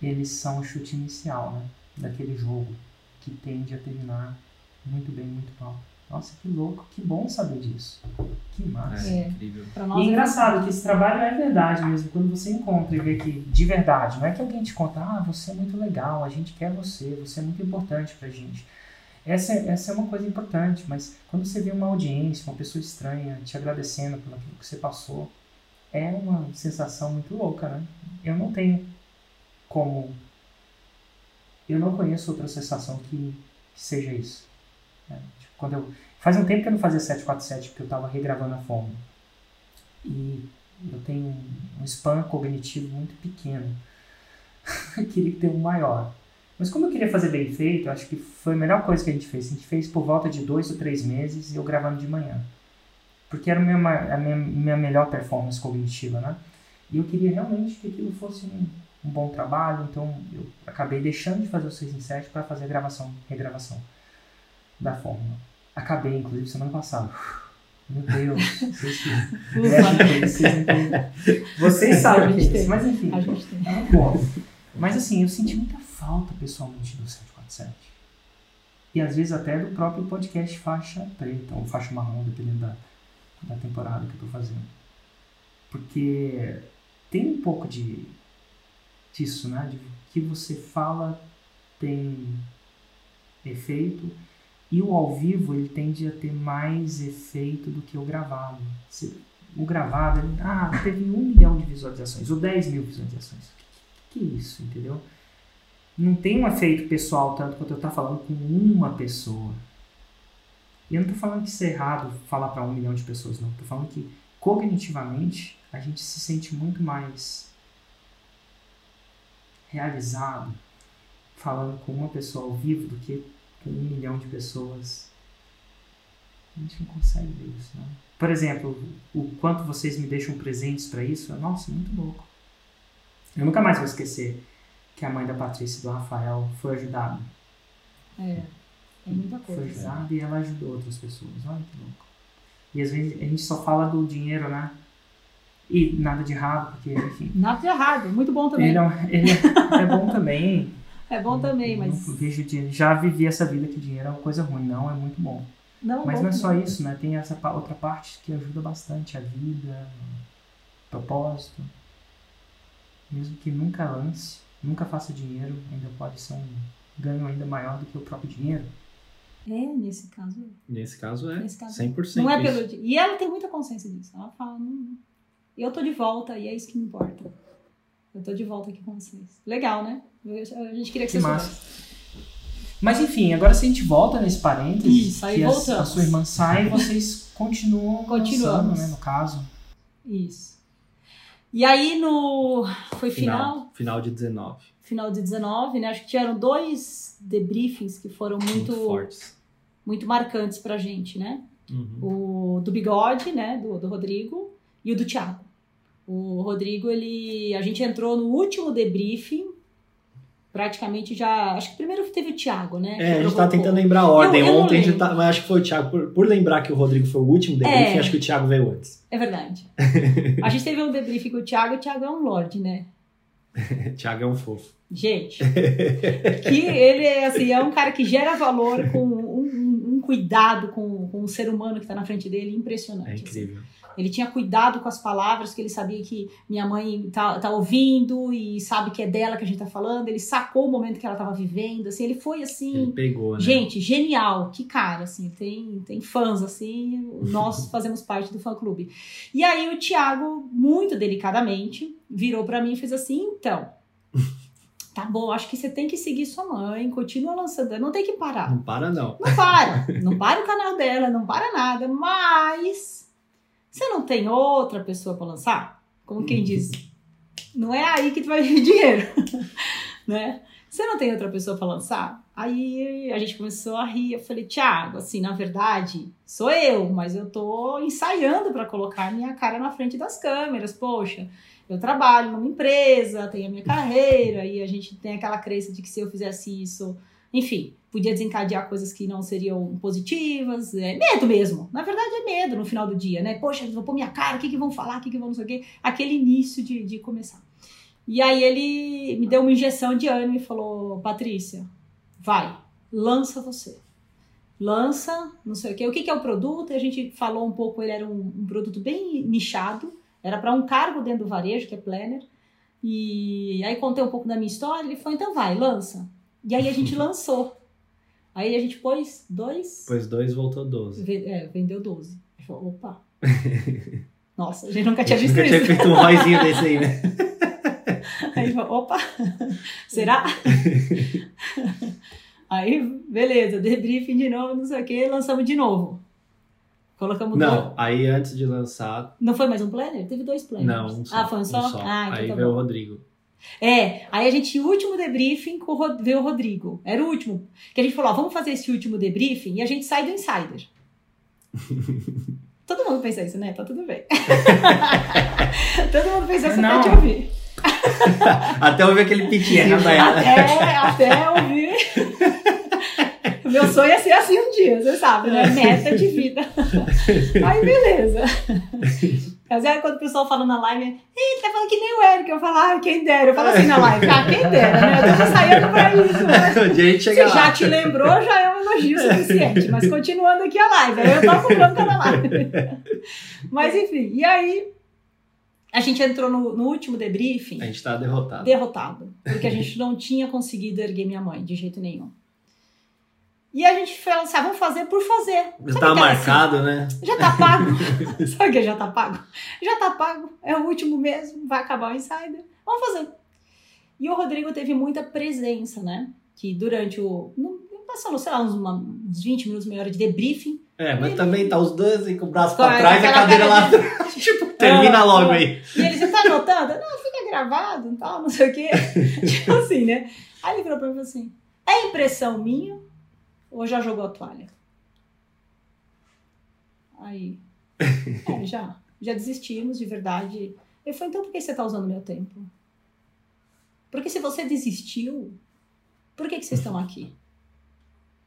eles são o chute inicial, né? Daquele jogo que tende a terminar muito bem, muito mal. Nossa, que louco, que bom saber disso. Que massa. É, é. incrível. e é engraçado que esse trabalho é verdade mesmo. Quando você encontra e vê que de verdade, não é que alguém te conta, ah, você é muito legal, a gente quer você, você é muito importante pra gente. Essa, essa é uma coisa importante, mas quando você vê uma audiência, uma pessoa estranha te agradecendo aquilo que você passou, é uma sensação muito louca, né? Eu não tenho como. Eu não conheço outra sensação que, que seja isso. Né? Tipo, quando eu, faz um tempo que eu não fazia 747 porque eu estava regravando a fórmula. E eu tenho um, um spam cognitivo muito pequeno. [laughs] queria ter um maior. Mas como eu queria fazer bem feito, acho que foi a melhor coisa que a gente fez. A gente fez por volta de dois ou três meses e eu gravando de manhã. Porque era a minha, a minha, minha melhor performance cognitiva, né? E eu queria realmente que aquilo fosse um, um bom trabalho, então eu acabei deixando de fazer o 6 em 7 para fazer a gravação, regravação da fórmula. Acabei, inclusive, semana passada. [laughs] Meu Deus, vocês que [laughs] vocês, vocês sabem disso, mas enfim, é bom. Mas assim, eu senti muita falta pessoalmente do 747. E às vezes até do próprio podcast faixa preta ou faixa marrom, dependendo da, da temporada que eu tô fazendo. Porque tem um pouco de disso, né? De que você fala tem efeito e o ao vivo ele tende a ter mais efeito do que o gravado. O gravado, ele, ah, teve um milhão de visualizações ou 10 mil visualizações. Que, que isso, entendeu? Não tem um efeito pessoal tanto quanto eu estar falando com uma pessoa. E eu não estou falando que isso é errado falar para um milhão de pessoas, não. Estou falando que cognitivamente a gente se sente muito mais realizado falando com uma pessoa ao vivo do que com um milhão de pessoas A gente não consegue ver isso, não. Por exemplo, o quanto vocês me deixam presentes para isso, nossa, muito louco. Eu nunca mais vou esquecer que a mãe da Patrícia e do Rafael foi ajudada. É, é muita Foi coisa. ajudada e ela ajudou outras pessoas. Olha que louco. E às vezes a gente só fala do dinheiro, né? E nada de errado, porque, enfim. Nada de errado, muito bom também. Ele, é, ele é- é bom também. [laughs] É bom também, mas. Não vejo dinheiro. Já vivi essa vida que dinheiro é uma coisa ruim, não, é muito bom. Não, Mas bom não é só isso, né? Tem essa outra parte que ajuda bastante a vida, o propósito. Mesmo que nunca lance, nunca faça dinheiro, ainda pode ser um ganho ainda maior do que o próprio dinheiro. É, nesse caso. Nesse caso é Nesse caso, 100% Não é pelo. E ela tem muita consciência disso. Ela fala, não, eu tô de volta e é isso que me importa. Eu tô de volta aqui com vocês. Legal, né? Eu- A gente queria que, Que vocês. Mas enfim, agora se a gente volta nesse parênteses, Isso, aí que a, voltamos. a sua irmã sai e vocês continuam Continuamos. lançando, né, no caso. Isso. E aí no. Foi final, Final, final de 19. final de 19, né? Acho que tiveram dois debriefings que foram Muito, muito, fortes. muito marcantes pra gente, né? Uhum. O do Bigode, né? Do, do Rodrigo, e o do Thiago. O Rodrigo, ele. A gente entrou no último debriefing, praticamente já. Acho que primeiro teve o Thiago, né? É, a gente tá tentando lembrar a ordem. Eu- eu Ontem a gente tá. Mas acho que foi o Thiago. Por, por lembrar que o Rodrigo foi o último debriefing, É. acho que o Thiago veio antes. É verdade. [laughs] a gente teve um debriefing com o Thiago, e o Thiago é um lorde, né? [laughs] Thiago é um fofo. Gente, [laughs] que ele é assim, é um cara que gera valor com um, um- cuidado com, com o ser humano que está na frente dele impressionante. É assim. Ele tinha cuidado com as palavras, que ele sabia que minha mãe tá, tá ouvindo e sabe que é dela que a gente tá falando. Ele sacou o momento que ela tava vivendo, assim, ele foi assim. Ele pegou, né? Gente, genial, que cara, assim, tem, tem fãs, assim, nós [laughs] fazemos parte do fã-clube. E aí o Thiago, muito delicadamente, virou pra mim e fez assim, então, tá bom, acho que você tem que seguir sua mãe, continua lançando, não tem que parar. Não para, não. Não para, [laughs] não para o canal dela, não para nada, mas você não tem outra pessoa pra lançar? Como quem diz, não é aí que tu vai vir [laughs] dinheiro, né? Você não tem outra pessoa pra lançar? Aí a gente começou a rir, eu falei, Thiago, assim, na verdade, sou eu, mas eu tô ensaiando pra colocar minha cara na frente das câmeras, poxa. Eu trabalho numa empresa, tenho a minha carreira, e a gente tem aquela crença de que se eu fizesse isso, enfim, podia desencadear coisas que não seriam positivas. É medo mesmo. Na verdade, é medo no final do dia, né? Poxa, vão pôr minha cara, o que, que vão falar, o que, que vão não sei o quê. Aquele início de, de começar. E aí ele me deu uma injeção de ânimo e falou: Patrícia, vai, lança você. Lança, não sei o quê. O que, que é o produto? E a gente falou um pouco, ele era um, um produto bem nichado, era para um cargo dentro do varejo, que é planner. E aí contei um pouco da minha história, ele falou, então vai, lança. E aí a gente [laughs] lançou. Aí a gente pôs dois, Depois dois voltou 12. ve- é, vendeu 12. Ele falou, opa. [laughs] Nossa, a gente nunca A tinha gente visto nunca isso. tinha feito um roizinho desse aí, né? [laughs] Aí falou, opa, [laughs] será? Aí, beleza, debriefing de novo, não sei o que, lançamos de novo. Colocamos dois. Não, aí antes de lançar, Não foi mais um planner? Teve dois planners. não, um só. Ah, foi um um só? Ah, então aí tá veio o bom. Rodrigo. É, aí a gente, o último debriefing com o Ro- veio o Rodrigo. Era o último. Que a gente falou, ó, vamos fazer esse último debriefing e a gente sai do Insider. [laughs] Todo mundo pensa isso, né? Tá tudo bem. [laughs] Todo mundo pensa isso Não. até te ouvir. [laughs] Até eu ver aquele pitinho, né, Dayana? Até, até ouvir. Meu sonho é ser assim um dia, você sabe, né? Meta de vida. [laughs] Aí, beleza. Mas é quando o pessoal fala na live, Ih, tá falando que nem o Eric. Eu falo, ah, quem dera. Eu falo assim na live, ah, quem dera, né? Eu tô ensaiando pra isso, [laughs] né? Se já te lembrou, já é um elogio suficiente. Mas continuando aqui a live, aí eu tô comprando cada live. [laughs] Mas enfim, e aí a gente entrou no, no último debriefing A gente tá derrotado. derrotado, porque a gente não tinha conseguido erguer minha mãe de jeito nenhum. E a gente falou assim, ah, vamos fazer por fazer. Já Sabe tava aquela marcado, né? assim, já tá pago. [laughs] Sabe o que é já tá pago? Já tá pago, é o último mesmo, vai acabar o Insider. Vamos fazer. E o Rodrigo teve muita presença, né? Que durante o... Passando, sei lá, uns, uma- uns 20 minutos, meia hora de debriefing. É, mas também tá os dois com o braço pra trás e a cadeira lá. [laughs] Tipo, termina Ah, logo aí. E ele, você tá anotando? Não, fica gravado e tal, não sei o quê. [laughs] tipo assim, né? Aí ele virou pra mim e falou assim: é impressão minha ou já jogou a toalha? Aí, [laughs] é, já, já desistimos de verdade. Eu falei, então por que você está usando meu tempo? Porque se você desistiu, por que, que vocês estão aqui?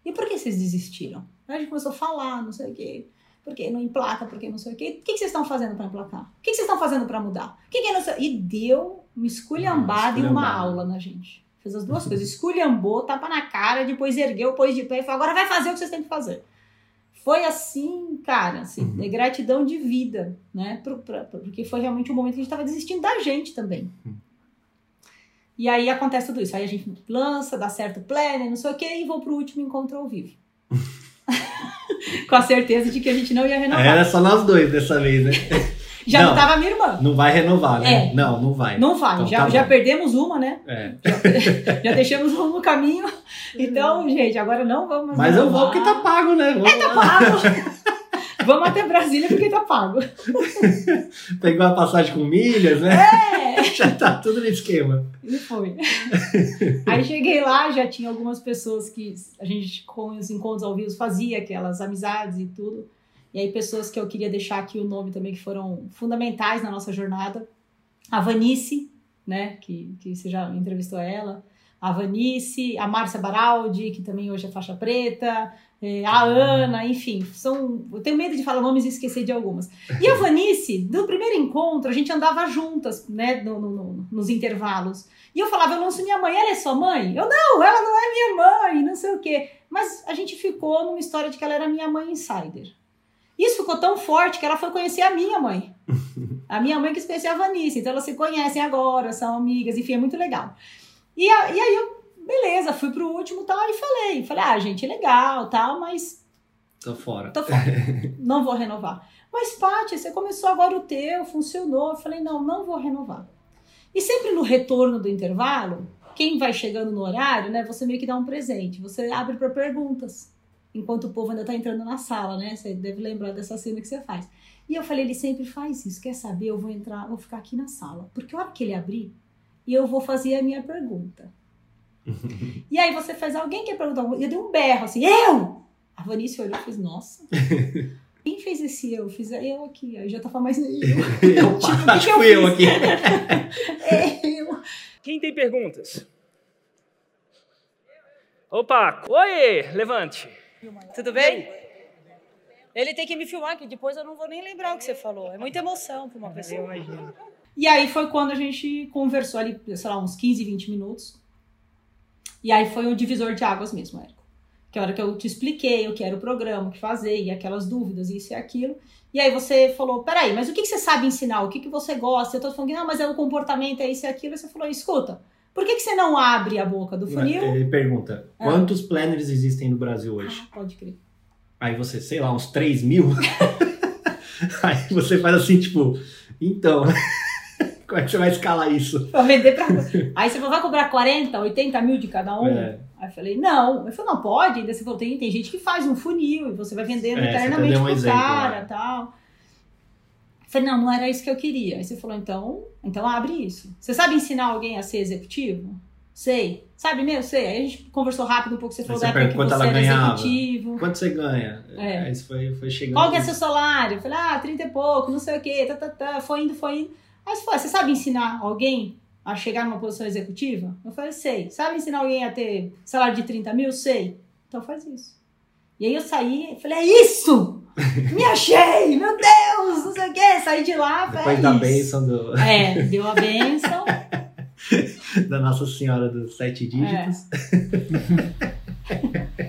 E por que vocês desistiram? Aí a gente começou a falar, não sei o quê. Por que não emplaca? Por que não sei o quê? O que, que vocês estão fazendo para emplacar? O que, que vocês estão fazendo para mudar? O que, que é. E deu uma esculhambada e uma aula na gente. Fez as duas coisas. Esculhambou, tapa na cara, depois ergueu, pôs de pé e falou: agora vai fazer o que vocês têm que fazer. Foi assim, cara, assim, uhum. é gratidão de vida, né? porque foi realmente um momento que a gente estava desistindo da gente também. Uhum. E aí acontece tudo isso. Aí a gente lança, dá certo o planner, não sei o quê, e vou pro último encontro ao vivo. [laughs] [laughs] Com a certeza de que a gente não ia renovar. Era só nós dois dessa vez, né? [laughs] Já não, não tava minha irmã. Não vai renovar, né? É. Não, não vai. Não vai. Então, já, tá já perdemos uma, né? É. Já, [laughs] já deixamos um no caminho. Então, gente, agora não vamos Mas renovar. eu vou porque tá pago, né? Vamos é, tá pago. [laughs] Vamos até Brasília porque tá pago. [laughs] Pegou a passagem com milhas, né? É! já tá tudo no esquema. E foi. Aí cheguei lá, já tinha algumas pessoas que a gente, com os encontros ao vivo, fazia aquelas amizades e tudo. E aí, pessoas que eu queria deixar aqui o nome também, que foram fundamentais na nossa jornada. A Vanice, né? Que, que você já entrevistou ela. A Vanice, a Márcia Baraldi, que também hoje é faixa preta, é, a Ana, enfim, são. Eu tenho medo de falar nomes e esquecer de algumas. E a Vanice, no primeiro encontro, a gente andava juntas, né, no, no, no, nos intervalos. E eu falava, eu não sou minha mãe, ela é sua mãe? Eu não, ela não é minha mãe, não sei o quê. Mas a gente ficou numa história de que ela era minha mãe insider. Isso ficou tão forte que ela foi conhecer a minha mãe. [laughs] A minha mãe que conhecia a Vanice. Então elas se conhecem agora, são amigas, enfim, é muito legal. E, a, e aí eu beleza, fui pro último tal e falei. Falei, ah, gente, legal, tal, mas. Tô fora. Tô fora. [laughs] não vou renovar. Mas, Paty, você começou agora o teu, funcionou. Eu falei, não, não vou renovar. E sempre no retorno do intervalo, quem vai chegando no horário, né? Você meio que dá um presente. Você abre para perguntas. Enquanto o povo ainda tá entrando na sala, né? Você deve lembrar dessa cena que você faz. E eu falei, ele sempre faz isso. Quer saber? Eu vou entrar, vou ficar aqui na sala. Porque a hora que ele abrir, e eu vou fazer a minha pergunta. [laughs] e aí você faz, alguém quer perguntar alguma Eu dei um berro assim, eu! A Vanice olhou e fez, nossa. [laughs] Quem fez esse eu? Fiz eu aqui. Aí já tava mais eu. [laughs] eu tipo, acho que, fui eu, eu aqui. é, eu. Quem tem perguntas? Opa! Oi! Levante. Tudo bem? Ele tem que me filmar, que depois eu não vou nem lembrar o que você falou. É muita emoção para uma pessoa. E aí foi quando a gente conversou ali, sei lá, uns 15, 20 minutos. E aí foi o divisor de águas mesmo, Érico. Que é a hora que eu te expliquei o que era o programa, o que fazer, e aquelas dúvidas, isso e aquilo. E aí você falou, peraí, mas o que, que você sabe ensinar? O que, que você gosta? Eu tô falando, não, mas é o comportamento, é isso e aquilo. E você falou, escuta, por que, que você não abre a boca do funil? Ele pergunta, ah. quantos planners existem no Brasil hoje? Ah, pode crer. Aí você, sei lá, uns 3 mil? [laughs] aí você faz assim, tipo, então... [laughs] Como é que você vai escalar isso? Pra vender pra. Aí você falou, vai cobrar 40, 80 mil de cada um? É. Aí eu falei, não. Eu falei, não, pode. Ainda você falou, tem, tem gente que faz um funil e você vai vendendo é, eternamente um pro exemplo, cara e é. tal. Eu falei, não, não era isso que eu queria. Aí você falou, então, então abre isso. Você sabe ensinar alguém a ser executivo? Sei. Sabe mesmo? Sei. Aí a gente conversou rápido um pouco, você falou da época que você ela era ganhava. executivo. Quanto você ganha? É. Aí foi, foi chegando. Qual que é seu salário? Eu falei, ah, 30 e pouco, não sei o quê, tá, tá, tá. Foi indo, foi indo. Mas você sabe ensinar alguém a chegar numa posição executiva? Eu falei, sei. Sabe ensinar alguém a ter salário de 30 mil? Sei. Então faz isso. E aí eu saí e falei, é isso! Me achei! Meu Deus! Não sei o quê. Saí de lá, Depois é da bênção do... É, deu a bênção. [laughs] da Nossa Senhora dos Sete Dígitos. É.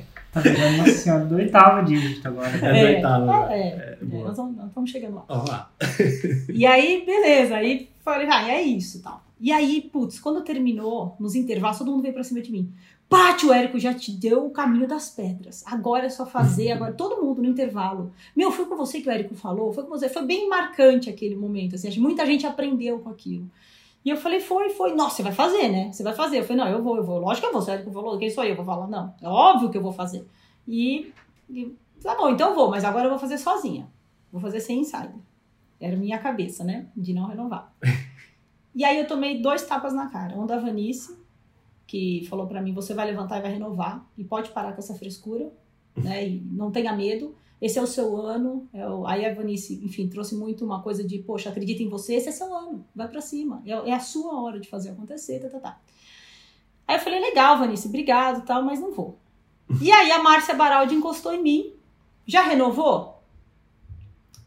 [laughs] Tá pegando Nossa Senhora do oitavo dígito agora. É, é do oitavo agora. É, é, é nós, vamos, nós estamos chegando lá. Vamos lá. [laughs] E aí, beleza. Aí falei, ah, é isso tal. E aí, putz, quando terminou, nos intervalos, todo mundo veio pra cima de mim. Pati, o Érico já te deu o caminho das pedras. Agora é só fazer, agora todo mundo no intervalo. Meu, foi com você que o Érico falou, foi com você. Foi bem marcante aquele momento, assim, muita gente aprendeu com aquilo. E eu falei, foi, foi. Nossa, você vai fazer, né? Você vai fazer. Eu falei, não, eu vou, eu vou. Lógico que eu vou. Você falou, quem sou eu? Eu vou falar, não. É óbvio que eu vou fazer. E, e tá bom, então eu vou, mas agora eu vou fazer sozinha. Vou fazer sem insider. Era minha cabeça, né? De não renovar. [laughs] e aí eu tomei dois tapas na cara. Um da Vanice, que falou para mim, você vai levantar e vai renovar. E pode parar com essa frescura. né? E não tenha medo. Esse é o seu ano. É o... Aí a Vanice, enfim, trouxe muito uma coisa de, poxa, acredita em você, esse é seu ano, vai para cima. É, é a sua hora de fazer acontecer, tá, tá, tá. Aí eu falei, legal, Vanice, obrigado, tal, mas não vou. [laughs] E aí a Márcia Baraldi encostou em mim. Já renovou?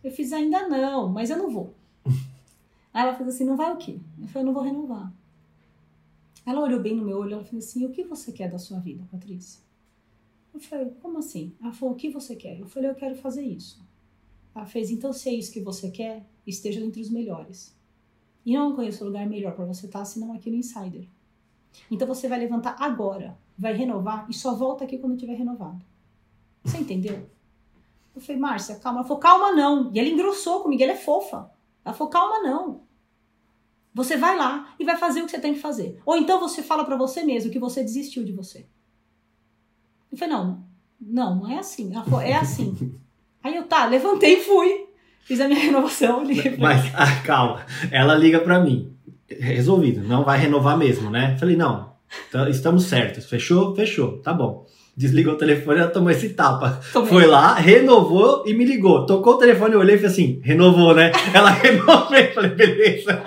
Eu fiz, ainda não, mas eu não vou. [laughs] Aí ela fez assim, não vai o quê? Eu falei, eu não vou renovar. Ela olhou bem no meu olho, ela fez assim, o que você quer da sua vida, Patrícia? Eu falei, como assim? Ela falou, o que você quer? Eu falei, eu quero fazer isso. Ela fez, então se é isso que você quer, esteja entre os melhores. E não conheço lugar melhor para você estar senão aqui no Insider. Então você vai levantar agora, vai renovar e só volta aqui quando tiver renovado. Você entendeu? Eu falei, Márcia, calma. Ela falou, calma não. E ela engrossou comigo, ela é fofa. Ela falou, calma não. Você vai lá e vai fazer o que você tem que fazer. Ou então você fala para você mesmo que você desistiu de você. Eu falei, não, não, não é assim. Ela falou, é assim. [laughs] Aí eu, tá, levantei e fui. Fiz a minha renovação. Liguei pra Mas, ah, calma, ela liga pra mim. Resolvido, não vai renovar mesmo, né? Falei, não, tá- estamos certos. Fechou? Fechou, tá bom. Desligou o telefone, ela tomou esse tapa. Tomei. Foi lá, renovou e me ligou. Tocou o telefone, eu olhei e falei assim, renovou, né? Ela [laughs] renovou, eu falei, beleza.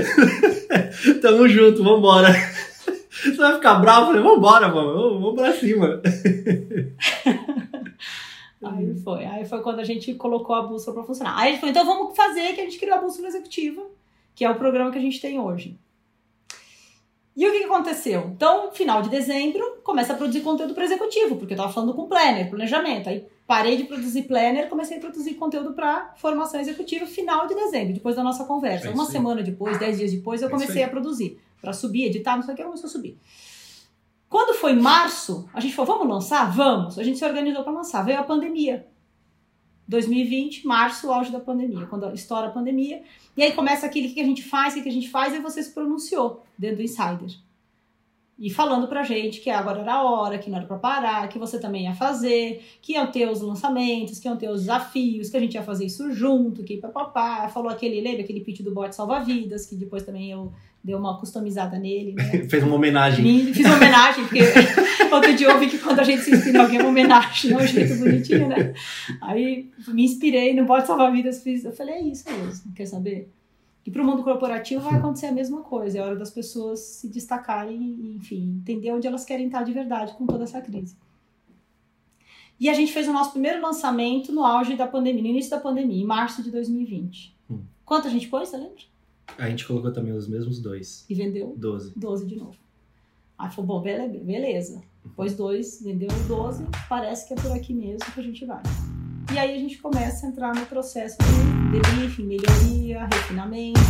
[laughs] Tamo junto, vambora. [laughs] Você vai ficar bravo? Eu falei, vambora, mano, vamos pra cima. [laughs] Aí foi. Aí foi quando a gente colocou a bússola para funcionar. Aí a gente falou, então vamos fazer que a gente criou a bússola executiva, que é o programa que a gente tem hoje. E o que, aconteceu? Então, final de dezembro, começa a produzir conteúdo para executivo, porque eu tava falando com planner, planejamento. Aí parei de produzir planner, comecei a produzir conteúdo para formação executiva final de dezembro, depois da nossa conversa. É Uma semana depois, dez dias depois, eu É comecei a produzir. Para subir, editar, não sei o que, começou a subir. Quando foi março, a gente falou, vamos lançar? Vamos. A gente se organizou para lançar. Veio a pandemia. 2020, março, auge da pandemia, quando estoura a pandemia. E aí começa aquele o que a gente faz, o que que a gente faz, e você se pronunciou dentro do Insider. E falando pra gente que agora era a hora, que não era pra parar, que você também ia fazer, que iam ter os lançamentos, que iam ter os desafios, que a gente ia fazer isso junto, que papapá. Falou aquele, lembra aquele pitch do bot salva-vidas, que depois também eu dei uma customizada nele, né? [laughs] Fez uma homenagem. Fiz uma homenagem, porque [laughs] outro dia eu ouvi que quando a gente se inspira em alguém, é uma homenagem, é um jeito bonitinho, né? Aí me inspirei no Bote Salvar Vidas, fiz, eu falei, é isso mesmo, quer saber? E para o mundo corporativo vai acontecer a mesma coisa, é hora das pessoas se destacarem e, enfim, entender onde elas querem estar de verdade com toda essa crise. E a gente fez o nosso primeiro lançamento no auge da pandemia, no início da pandemia, em março de 2020. Hum. Quanto a gente pôs, você lembra? A gente colocou também os mesmos dois. E vendeu 12. 12 de novo. Aí falou, bom, bele- beleza. Depois dois, vendeu os 12, parece que é por aqui mesmo que a gente vai. E aí a gente começa a entrar no processo de debriefing, melhoria, refinamento,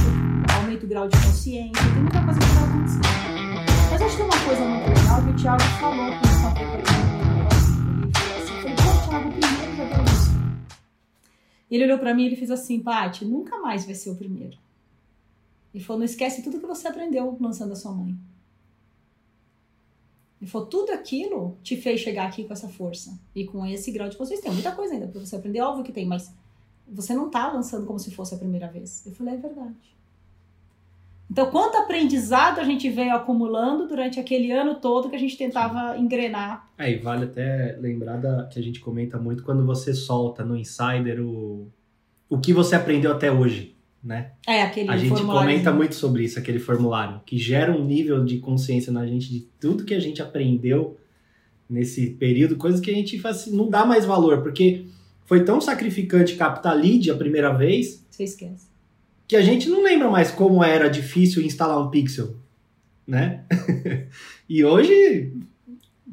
aumento do grau de consciência, tem muita coisa que acontecendo. Mas acho que uma coisa muito legal que o Thiago falou esse papel Ele falou assim, pô, Thiago, primeiro já isso. Ele olhou pra mim e ele fez assim, Paty, nunca mais vai ser o primeiro. Ele falou, não esquece tudo que você aprendeu lançando a sua mãe. Ele falou, tudo aquilo te fez chegar aqui com essa força e com esse grau de consciência. Tem muita coisa ainda para você aprender, óbvio que tem, mas você não tá lançando como se fosse a primeira vez. Eu falei, é verdade. Então, quanto aprendizado a gente veio acumulando durante aquele ano todo que a gente tentava engrenar. É, e vale até lembrar da, que a gente comenta muito quando você solta no Insider o, o que você aprendeu até hoje, né? É, aquele A gente comenta muito sobre isso, aquele formulário, que gera um nível de consciência na gente de tudo que a gente aprendeu nesse período, coisas que a gente faz, assim, não dá mais valor, porque foi tão sacrificante captar lead a primeira vez Você esquece. que a gente não lembra mais como era difícil instalar um pixel, né? [laughs] e hoje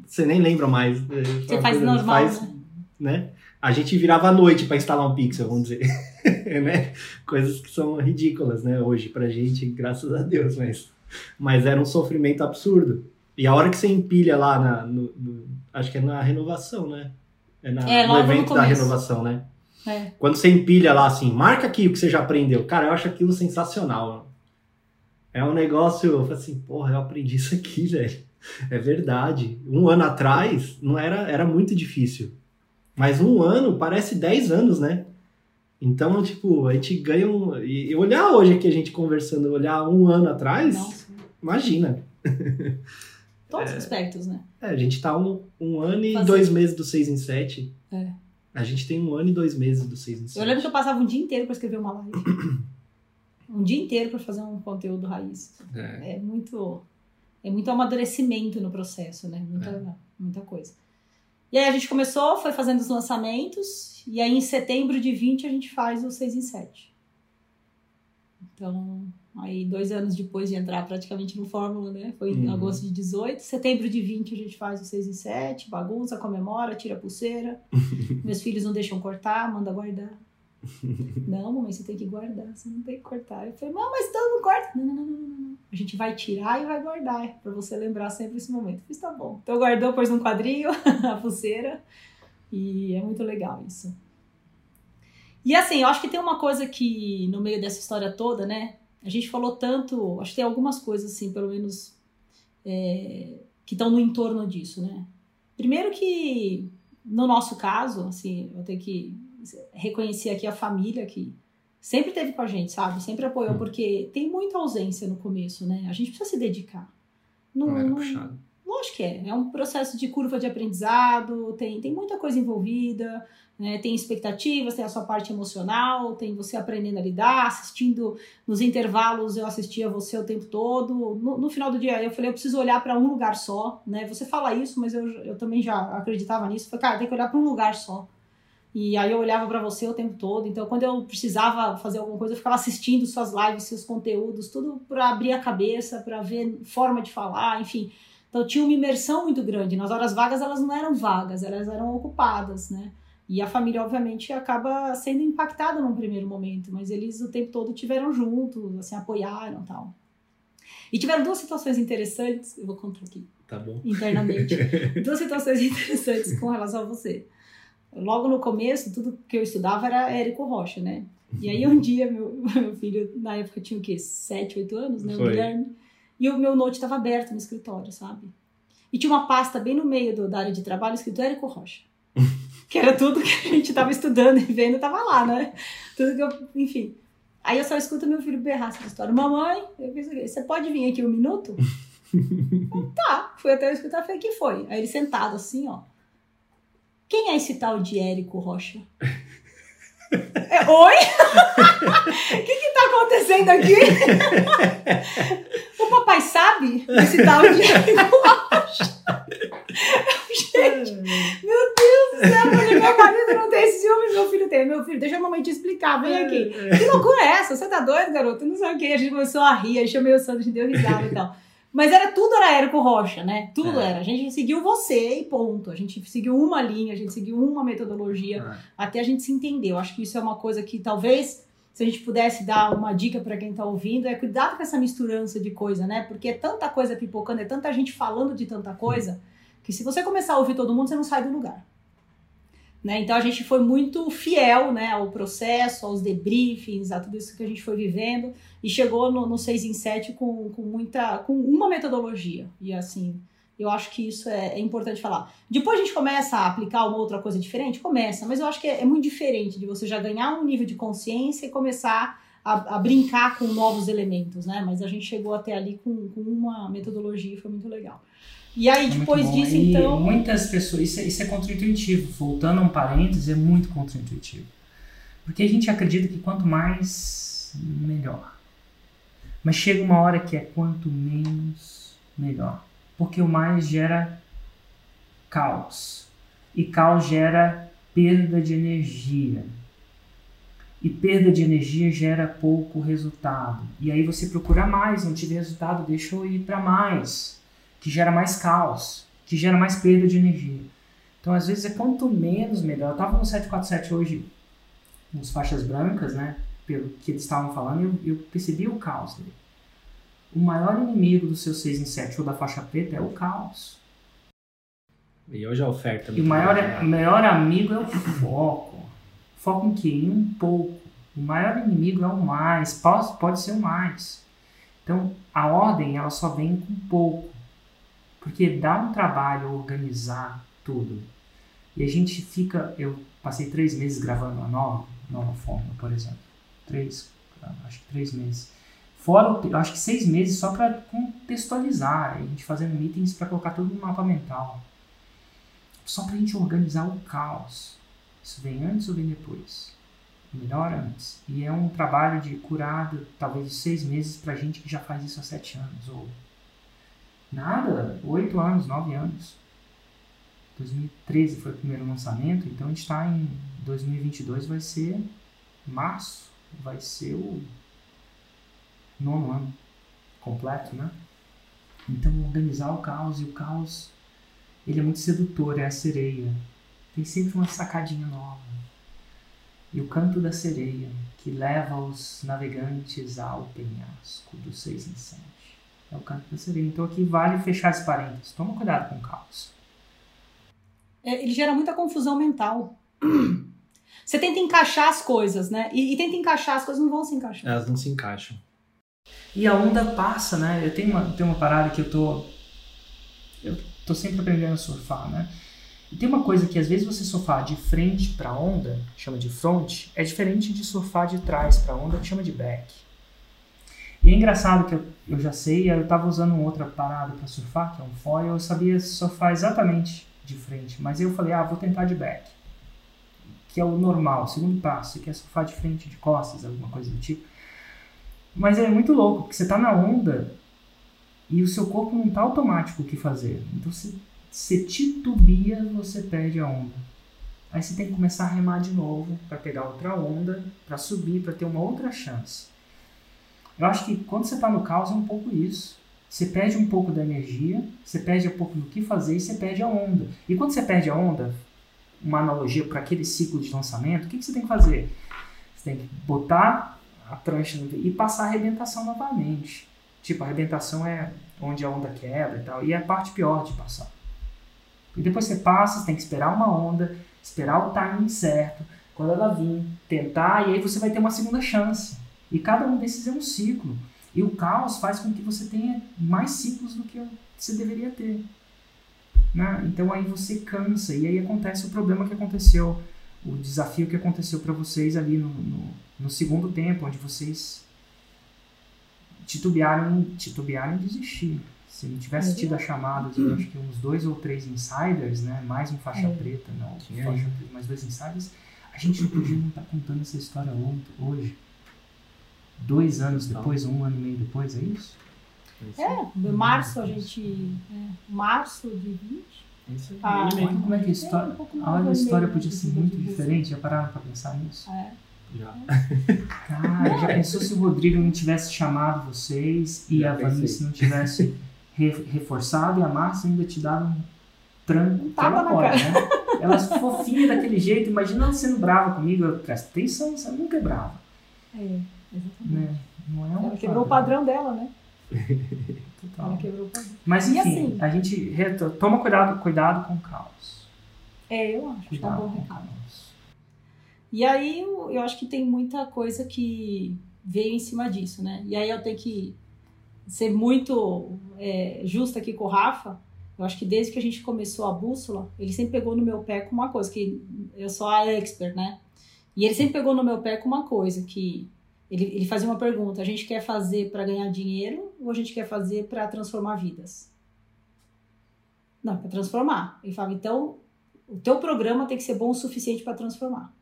você nem lembra mais. Você faz normal, né? né? A gente virava à noite para instalar um pixel, vamos dizer. [laughs] né? Coisas que são ridículas, né? Hoje pra gente, graças a Deus, mas, mas era um sofrimento absurdo. E a hora que você empilha lá na, no, no- acho que é na renovação, né? É, na, É, no logo no evento da renovação, né? É. Quando você empilha lá assim, marca aqui o que você já aprendeu. Cara, eu acho aquilo sensacional. É um negócio, eu falo assim, porra, eu aprendi isso aqui, [laughs] velho. É verdade. Um ano atrás não era, era muito difícil. Mas um ano parece 10 anos, né? Então, tipo, a gente ganha um. E e olhar hoje aqui a gente conversando, olhar um ano atrás, Nossa. imagina. [laughs] todos os aspectos, né? É, a gente tá um, um ano e Fazer. dois meses do 6 em 7. É. A gente tem um ano e dois meses do 6 em 7. Eu lembro que eu passava um dia inteiro pra escrever uma live. [coughs] um dia inteiro pra fazer um conteúdo raiz. É. É muito, é muito amadurecimento no processo, né? Muita, muita coisa. E aí a gente começou, foi fazendo os lançamentos, e aí em setembro de 20 a gente faz o 6 em 7. Então, aí dois anos depois de entrar praticamente no Fórmula, né? Foi em Uhum. agosto de 18. Setembro de 20 a gente faz o 6 em 7, bagunça, comemora, tira a pulseira. [laughs] Meus filhos não deixam cortar, manda guardar. Não, mamãe, você tem que guardar, você não tem que cortar. Eu falei, não, mas todo mundo corta. Não, não, não, não, não, não. A gente vai tirar e vai guardar, pra você lembrar sempre esse momento. Eu fiz, tá bom. Então guardou, pôs num quadrinho [laughs] a pulseira. E é muito legal isso. E assim, eu acho que tem uma coisa que no meio dessa história toda, né? A gente falou tanto, acho que tem algumas coisas assim, pelo menos, é, que estão no entorno disso, né? Primeiro que, no nosso caso, assim, eu tenho que reconhecer aqui a família que sempre teve com a gente, sabe? Sempre apoiou, Hum. porque tem muita ausência no começo, né? A gente precisa se dedicar. Não, Não era não-. Lógico que é. É um processo de curva de aprendizado, tem, tem muita coisa envolvida, né? tem expectativas, tem a sua parte emocional, tem você aprendendo a lidar, assistindo nos intervalos, eu assistia você o tempo todo. No, no final do dia, eu falei, eu preciso olhar para um lugar só, né? Você fala isso, mas eu, eu também já acreditava nisso. Falei, cara, tem que olhar para um lugar só. E aí eu olhava para você o tempo todo. Então, quando eu precisava fazer alguma coisa, eu ficava assistindo suas lives, seus conteúdos, tudo para abrir a cabeça, para ver forma de falar, enfim. Então tinha uma imersão muito grande. Nas horas vagas elas não eram vagas, elas eram ocupadas, né? E a família, obviamente, acaba sendo impactada num primeiro momento, mas eles o tempo todo tiveram juntos, assim, apoiaram tal. E tiveram duas situações interessantes, eu vou contar aqui Tá bom. internamente, [laughs] duas situações interessantes com relação a você. Logo no começo, tudo que eu estudava era Érico Rocha, né? E aí um dia, meu, meu filho, na época tinha o quê? Sete, oito anos, né? O. Guilherme. E o meu note estava aberto no escritório, sabe? E tinha uma pasta bem no meio do, da área de trabalho escrito Érico Rocha. [laughs] que era tudo que a gente estava estudando e vendo, estava lá, né? Tudo que eu, enfim. Aí eu só escuto meu filho berrar essa história. Mamãe, fiz? Você pode vir aqui um minuto? Eu, [laughs] tá, fui até eu escutar, falei, que foi? Aí ele sentado assim, ó. Quem é esse tal de Érico Rocha? [laughs] É, Oi? O [laughs] que que tá acontecendo aqui? o papai sabe esse tal de? [laughs] Gente, meu Deus do céu, meu marido não tem ciúmes, meu filho tem. Meu filho, deixa a mamãe te explicar, vem aqui. Que loucura é essa? Você tá doido, garoto? Não sei o que. A gente começou a rir, aí chamei o Sandro, a gente deu risada e tal. Mas era tudo era Érico Rocha, né? Tudo É. era. A gente seguiu você e ponto. A gente seguiu uma linha, a gente seguiu uma metodologia Ah, até a gente se entender. Eu acho que isso é uma coisa que talvez, se a gente pudesse dar uma dica para quem tá ouvindo, é cuidado com essa misturança de coisa, né? Porque é tanta coisa pipocando, é tanta gente falando de tanta coisa, que se você começar a ouvir todo mundo, você não sai do lugar. Né? Então a gente foi muito fiel né, ao processo, aos debriefings, a tudo isso que a gente foi vivendo e chegou no, no 6 em 7 com, com muita com uma metodologia. E assim, eu acho que isso é, é importante falar. Depois a gente começa a aplicar uma outra coisa diferente? Começa, mas eu acho que é, é muito diferente de você já ganhar um nível de consciência e começar a, a brincar com novos elementos, né? Mas a gente chegou até ali com, com uma metodologia e foi muito legal. E aí, É depois disso, E então. Muitas pessoas, isso é, isso é contra-intuitivo. Voltando a um parênteses, é muito contra-intuitivo. Porque a gente acredita que quanto mais, melhor. Mas chega uma hora que é quanto menos, melhor. Porque o mais gera caos. E caos gera perda de energia. E perda de energia gera pouco resultado. E aí você procura mais, não tive resultado, deixa eu ir para mais que gera mais caos, que gera mais perda de energia. Então, às vezes, é quanto menos melhor. Eu estava no 747 hoje, nos faixas brancas, né? Pelo que eles estavam falando, eu, eu percebi o caos dele. O maior inimigo do seu 6 em 7 ou da faixa preta é o caos. E hoje a oferta. é E o maior, o maior amigo é o foco. Foco em quê? Em um pouco. O maior inimigo é o mais. Pode, pode ser o mais. Então, a ordem, ela só vem com pouco. Porque dá um trabalho organizar tudo. E a gente fica. Eu passei três meses gravando a nova, nova fórmula, por exemplo. Três, acho que três meses. Fora, eu acho que seis meses só para contextualizar, a gente fazendo meetings para colocar tudo no mapa mental. Só para a gente organizar o caos. Isso vem antes ou vem depois? Melhor antes. E é um trabalho de curado, talvez de seis meses para gente que já faz isso há sete anos. Ou nada, oito anos, nove anos. 2013 foi o primeiro lançamento, então a gente está em 2022, vai ser março, vai ser o nono ano completo, né? Então organizar o caos e o caos ele é muito sedutor, é a sereia. Tem sempre uma sacadinha nova. E o canto da sereia, que leva os navegantes ao penhasco dos seis sete. É o canto da sereia. Então aqui vale fechar esse parênteses. Toma cuidado com o caos. É, ele gera muita confusão mental. [clears throat] Você tenta encaixar as coisas, né? E, e tenta encaixar, as coisas não vão se encaixar. Elas não se encaixam. E a onda passa, né? Eu tenho uma, tenho uma parada que eu tô. Eu tô sempre aprendendo a surfar, né? E tem uma coisa que às vezes você surfar de frente para onda, chama de front, é diferente de surfar de trás para onda, que chama de back. E é engraçado que eu, eu já sei, eu estava usando outra parada para surfar, que é um foil, eu sabia surfar exatamente de frente, mas eu falei, ah, vou tentar de back, que é o normal, o segundo passo, que é surfar de frente, de costas, alguma coisa do tipo. Mas é muito louco, porque você está na onda e o seu corpo não está automático o que fazer. Então, você titubia, você perde a onda. Aí você tem que começar a remar de novo para pegar outra onda, para subir, para ter uma outra chance. Eu acho que quando você está no caos é um pouco isso. Você perde um pouco da energia, você perde um pouco do que fazer e você perde a onda. E quando você perde a onda, uma analogia para aquele ciclo de lançamento, o que, que você tem que fazer? Você tem que botar a prancha e passar a arrebentação novamente. Tipo, a arrebentação é onde a onda quebra e tal, e é a parte pior de passar. E depois você passa, você tem que esperar uma onda, esperar o timing certo, quando ela vir, tentar, e aí você vai ter uma segunda chance. E cada um desses é um ciclo. E o caos faz com que você tenha mais ciclos do que você deveria ter. Né? Então aí você cansa, e aí acontece o problema que aconteceu, o desafio que aconteceu para vocês ali no, no, no, segundo tempo, onde vocês titubearam, titubearam em desistir. Se não tivesse tido as chamadas, eu acho que uns dois ou três insiders, né? mais um faixa é. preta, não, faixa mais dois insiders, a gente não podia não estar tá contando essa história hoje dois anos depois, um ano e meio depois, é isso? É, março a gente. É, março de 20. Isso ah, como é que a história. Um a história podia ser muito diferente, já pararam pra pensar nisso? É. Já. [laughs] Cara, já pensou se o Rodrigo não tivesse chamado vocês e já a Vanice não tivesse re reforçado e a Márcia ainda te dado um tranco ela pode, né? Ela é fofinha daquele jeito, imagina ela sendo brava comigo, eu presto atenção, você nunca é brava. É. Exatamente. Né? Não é um ela quebrou o padrão dela, né? Total. Ela quebrou o padrão. Mas enfim, assim, a gente toma cuidado, cuidado com o caos. É, eu acho que tá bom recado. E aí eu, eu acho que tem muita coisa que veio em cima disso, né? E aí eu tenho que ser muito é, justa aqui com o Rafa. Eu acho que desde que a gente começou a bússola, ele sempre pegou no meu pé com uma coisa, que eu sou a expert, né? E ele sempre pegou no meu pé com uma coisa, que ele, ele fazia uma pergunta: a gente quer fazer para ganhar dinheiro ou a gente quer fazer para transformar vidas? Não, para transformar. Ele falava: então, o teu programa tem que ser bom o suficiente para transformar.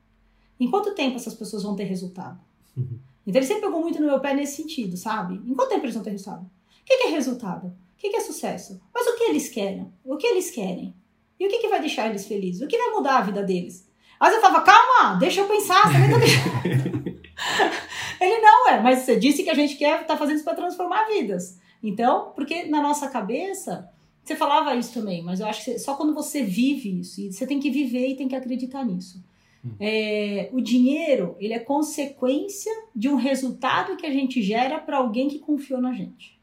Em quanto tempo essas pessoas vão ter resultado? Uhum. [laughs] Então ele sempre pegou muito no meu pé nesse sentido, sabe? Em quanto tempo eles vão ter resultado? O que é resultado? O que é sucesso? Mas o que eles querem? O que eles querem? E o que, que vai deixar eles felizes? O que vai mudar a vida deles? Mas eu falava, calma, deixa eu pensar, você [laughs] tá deixando... Ele não é, mas você disse que a gente quer estar tá fazendo isso para transformar vidas. Então, porque na nossa cabeça, você falava isso também, mas eu acho que só quando você vive isso, e você tem que viver e tem que acreditar nisso. Hum. É, o dinheiro, ele é consequência de um resultado que a gente gera para alguém que confiou na gente.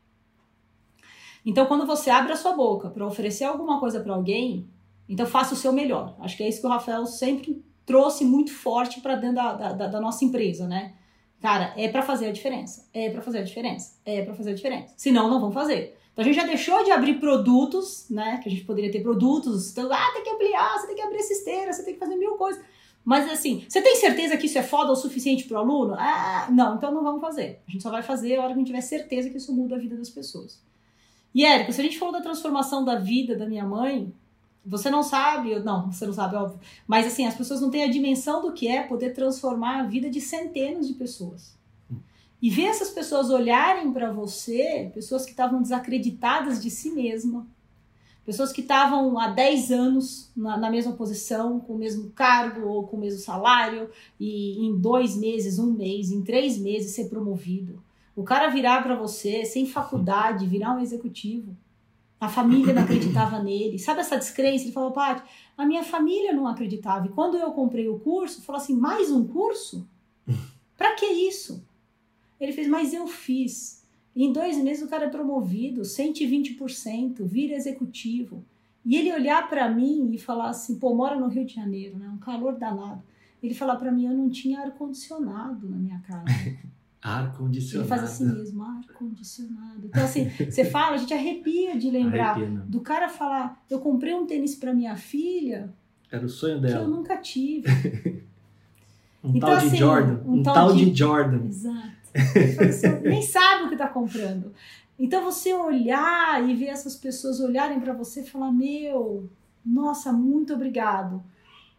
Então, quando você abre a sua boca para oferecer alguma coisa para alguém, então faça o seu melhor. Acho que é isso que o Rafael sempre trouxe muito forte para dentro da, da, da, nossa empresa, né? Cara, é para fazer a diferença. É para fazer a diferença. É para fazer a diferença. Senão, não vão fazer. Então a gente já deixou de abrir produtos, né? Que a gente poderia ter produtos. Então, ah, tem que ampliar, você tem que abrir esteira, você tem que fazer mil coisas. Mas assim, você tem certeza que isso é foda o suficiente pro aluno? Ah, não, então não vamos fazer. A gente só vai fazer a hora que a gente tiver certeza que isso muda a vida das pessoas. E Érico, se a gente falou da transformação da vida da minha mãe, você não sabe, não, você não sabe, óbvio, mas assim, as pessoas não têm a dimensão do que é poder transformar a vida de centenas de pessoas. E ver essas pessoas olharem para você, pessoas que estavam desacreditadas de si mesma, pessoas que estavam há 10 anos na, na, mesma posição, com o mesmo cargo ou com o mesmo salário, e em dois meses, um mês, em três meses ser promovido. O cara virar para você sem faculdade, virar um executivo. A família não acreditava nele. Sabe essa descrença? Ele falou, Paty, a minha família não acreditava. E quando eu comprei o curso, falou assim: mais um curso? Para que isso? Ele fez, mas eu fiz. E em dois meses o cara é promovido, 120%, vira executivo. E ele olhar para mim e falar assim: pô, mora no Rio de Janeiro, né? Um calor danado. Ele falar para mim: eu não tinha ar-condicionado na minha casa. [laughs] Ar-condicionado. Ele faz assim mesmo, ar-condicionado. Então, assim, você [laughs] fala, a gente arrepia de lembrar Arrepia, do cara falar: eu comprei um tênis para minha filha Era o sonho que eu dela. nunca tive. [laughs] Um Então, tal de assim, Jordan. um Um, tal tal de- de Jordan. Exato. Você nem sabe o que está comprando. Então, você olhar e ver essas pessoas olharem para você e falar: meu, nossa, muito obrigado.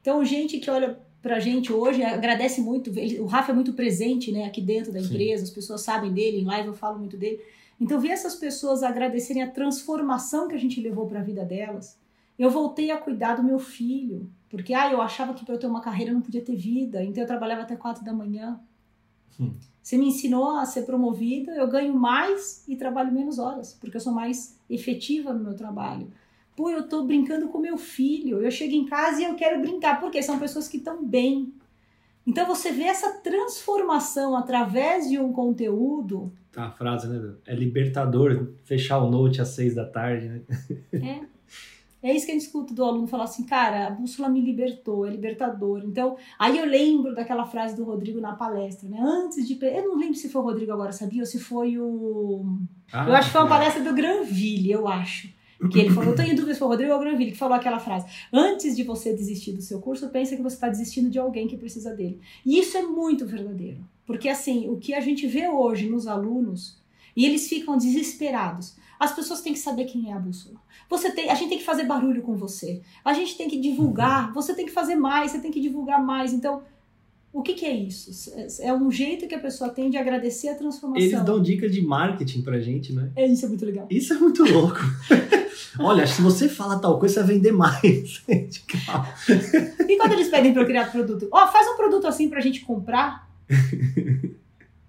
Então, gente que olha pra gente hoje agradece muito. Ele- o Rafa é muito presente, né, aqui dentro da Sim. empresa, as pessoas sabem dele, em live eu falo muito dele. Então, ver essas pessoas agradecerem a transformação que a gente levou para a vida delas. Eu voltei a cuidar do meu filho, porque ah, eu achava que para eu ter uma carreira eu não podia ter vida, então eu trabalhava até quatro da manhã. Hum. Você me ensinou a ser promovida, eu ganho mais e trabalho menos horas, porque eu sou mais efetiva no meu trabalho. Pô, eu tô brincando com meu filho, eu chego em casa e eu quero brincar, porque são pessoas que estão bem. Então você vê essa transformação através de um conteúdo, Tá, a frase, né? É libertador fechar o note às seis da tarde, né? é. É isso que a gente escuta do aluno falar assim, cara, a bússola me libertou, é libertador. Então, aí eu lembro daquela frase do Rodrigo na palestra, né? Antes de. Eu não lembro se foi o Rodrigo agora, sabia? Ou se foi o. Ah, Eu acho que foi uma é. palestra do Granville, eu acho. Que ele falou, eu tô em dúvida se foi o Rodrigo Granville que falou aquela frase. Antes de você desistir do seu curso, pensa que você está desistindo de alguém que precisa dele. E isso é muito verdadeiro. Porque assim, o que a gente vê hoje nos alunos, e eles ficam desesperados. As pessoas têm que saber quem é a bússola. Você tem, a gente tem que fazer barulho com você. A gente tem que divulgar. Você tem que fazer mais. Você tem que divulgar mais. Então, o que, que é isso? É um jeito que a pessoa tem de agradecer a transformação. Eles dão dicas de marketing pra gente, né? É, isso é muito legal. Isso é muito louco. [laughs] Olha, se você fala tal coisa, você vai vender mais. [laughs] E quando eles pedem para eu criar produto? Ó, faz um produto assim pra gente comprar.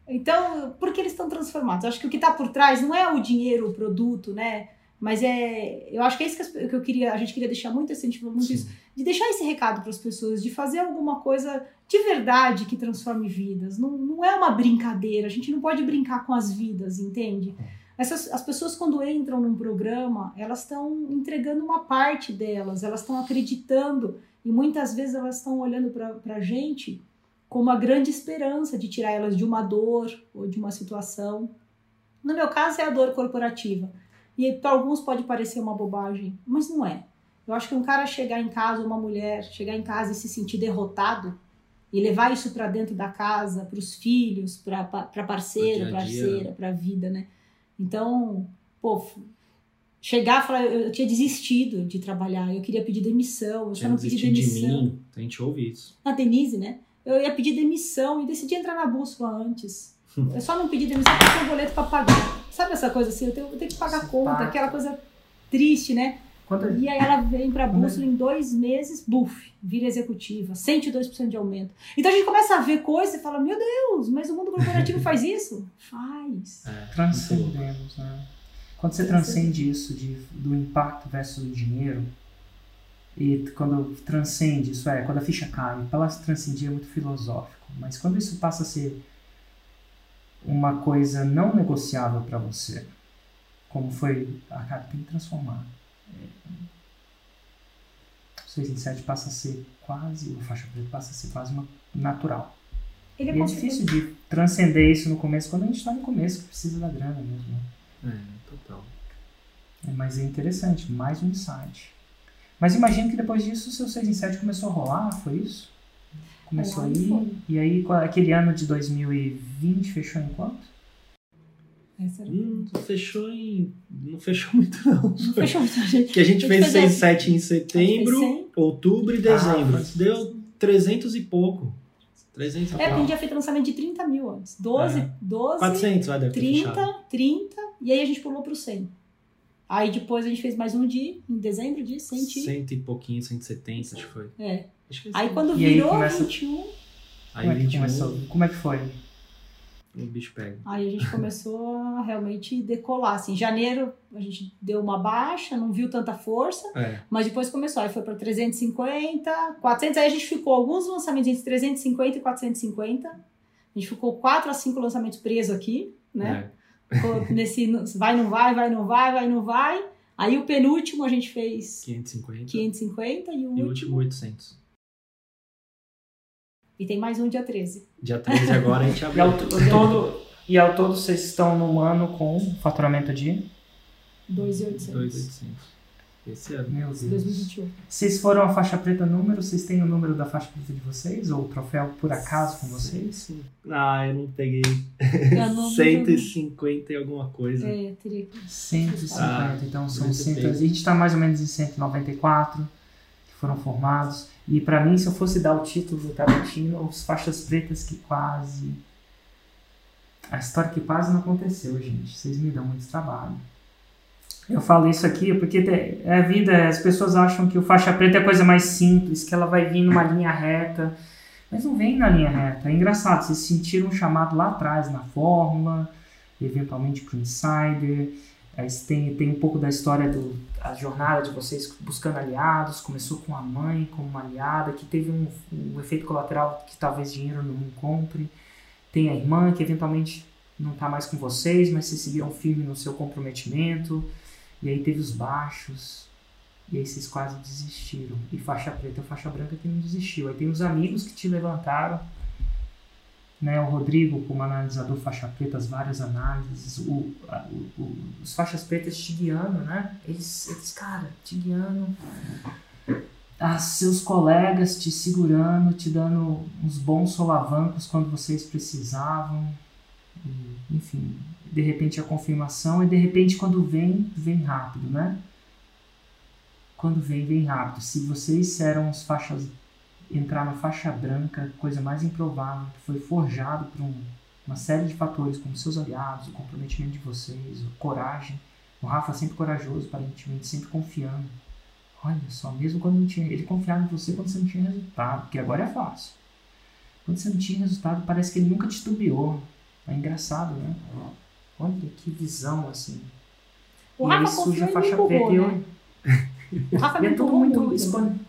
Então, porque eles estão transformados? Eu acho que o que está por trás não é o dinheiro, o produto, né? Mas é. Eu acho que é isso que, as- que eu queria. A gente queria deixar muito assim, a gente falou muito Sim. isso. De deixar esse recado para as pessoas, de fazer alguma coisa de verdade que transforme vidas. Não, não é uma brincadeira. A gente não pode brincar com as vidas, entende? Essas, as pessoas, quando entram num programa, elas estão entregando uma parte delas, elas estão acreditando e muitas vezes elas estão olhando para a gente como a grande esperança de tirar elas de uma dor ou de uma situação. No meu caso, é a dor corporativa. E para alguns pode parecer uma bobagem, mas não é. Eu acho que um cara chegar em casa, uma mulher chegar em casa e se sentir derrotado e levar isso para dentro da casa, para os filhos, para parceiro, Pro dia a dia. parceira, para a vida, né? Então, pô, chegar e falar, eu, eu tinha desistido de trabalhar, eu queria pedir demissão, eu só Tinha não pedi desistido de demissão. mim. A gente ouve isso. Na Denise, né? Eu ia pedir demissão e decidi entrar na bússola antes. [laughs] Eu só não pedi demissão porque tinha um boleto pra pagar. Sabe essa coisa assim? Eu tenho, eu tenho que pagar conta, Impacto. aquela coisa triste, né? Quando E aí ela vem pra bússola em dois meses, buf, vira executiva, 102% de aumento. Então a gente começa a ver coisas e fala, meu Deus, mas o mundo corporativo [laughs] faz isso? Faz. É, transcendemos, né? Quando você transcende isso de, do impacto versus o dinheiro, e quando transcende, isso é, quando a ficha cai, para transcendir é muito filosófico, mas quando isso passa a ser uma coisa não negociável para você, como foi, ah, cara, tem que transformar. O 6 em 7 passa a ser quase, o faixa preta passa a ser quase uma natural. Ele é E é difícil de transcender isso no começo, quando a gente está no começo, que precisa da grana mesmo. né? é, total. É, Mas é interessante, mais um insight. Mas imagino que depois disso o seu 6 em 7 começou a rolar, foi isso? Começou aí. E aí, aquele ano de 2020 fechou em quanto? Essa era... Hum, fechou em. Não fechou [laughs] muito, não. Não fechou muita gente. Que a gente A gente fez fez 6, assim. 7 em setembro, outubro e dezembro. Ah, Deu 300 e pouco. 300 e É, porque a gente já fez lançamento de 30 mil antes. 12, É. 12 400 vai, deve ter 30, fechado. 30, e aí a gente pulou pro 100. Aí depois a gente fez mais um dia, em dezembro de 100. Cento e pouquinho, 170, acho que foi. É. Acho que é Aí quando E aí virou começa- 21, Aí como é que 21, começou? Como é que foi? O bicho pega. aí a gente [laughs] começou a realmente decolar. Assim, em janeiro a gente deu uma baixa, não viu tanta força, É. mas depois começou. Aí foi para 350, 400. Aí a gente ficou alguns lançamentos entre 350 e 450. A gente ficou 4 a 5 lançamentos presos aqui, né? é. Ficou nesse vai, não vai, vai, não vai, vai, não vai. Aí o penúltimo a gente fez 550. 550 e o E último 800. E tem mais um dia 13. Dia 13 agora a gente [laughs] E abriu. ao, to- todo, e ao todo vocês estão no ano com faturamento de? 2,800. 2,800. Esse ano. Meu Deus. 2021. Vocês foram a faixa preta número? Vocês têm o número da faixa preta de vocês? Ou o troféu por acaso com vocês? Ah, eu não peguei. Eu não- 150 [laughs] e alguma coisa. É, teria que. 150, Ah, então são muito 100. bem. A gente está mais ou menos em 194 que foram formados. E para mim, se eu fosse dar o título do Tarantino, os faixas pretas que quase. A história que quase não aconteceu, gente. Vocês me dão muito trabalho. Eu falo isso aqui porque é a vida, as pessoas acham que o faixa preta é a coisa mais simples, que ela vai vir numa linha reta. Mas não vem na linha reta. É engraçado, vocês sentiram um chamado lá atrás na fórmula, eventualmente pro Insider. Aí tem, tem um pouco da história do a jornada de vocês buscando aliados. Começou com a mãe como uma aliada, que teve um, um efeito colateral que talvez dinheiro não encontre. Tem a irmã que eventualmente não está mais com vocês, mas vocês seguiram firme no seu comprometimento. E aí teve os baixos. E aí vocês quase desistiram. E faixa preta ou faixa branca que não desistiu. Aí tem os amigos que te levantaram. Né, o Rodrigo, como analisador faixa preta, as várias análises, o, a- o- os faixas pretas te guiando, né? Eles, eles cara, te guiando. Ah, seus colegas te segurando, te dando uns bons solavancos quando vocês precisavam. E, enfim, de repente a confirmação e de repente quando vem, vem rápido, né? Quando vem, vem rápido. Se vocês eram os faixas entrar na faixa branca, coisa mais improvável, que foi forjado por um- uma série de fatores, como seus aliados, o comprometimento de vocês, a coragem. O Rafa sempre corajoso, aparentemente sempre confiando. Olha só, mesmo quando não tinha. Ele confiava em você quando você não tinha resultado, porque agora é fácil. Quando você não tinha resultado, parece que ele nunca titubeou. É engraçado, né? Olha que visão, assim. O e Rafa aí surge a faixa preta e né? eu, O Rafa [laughs] é tudo muito, muito.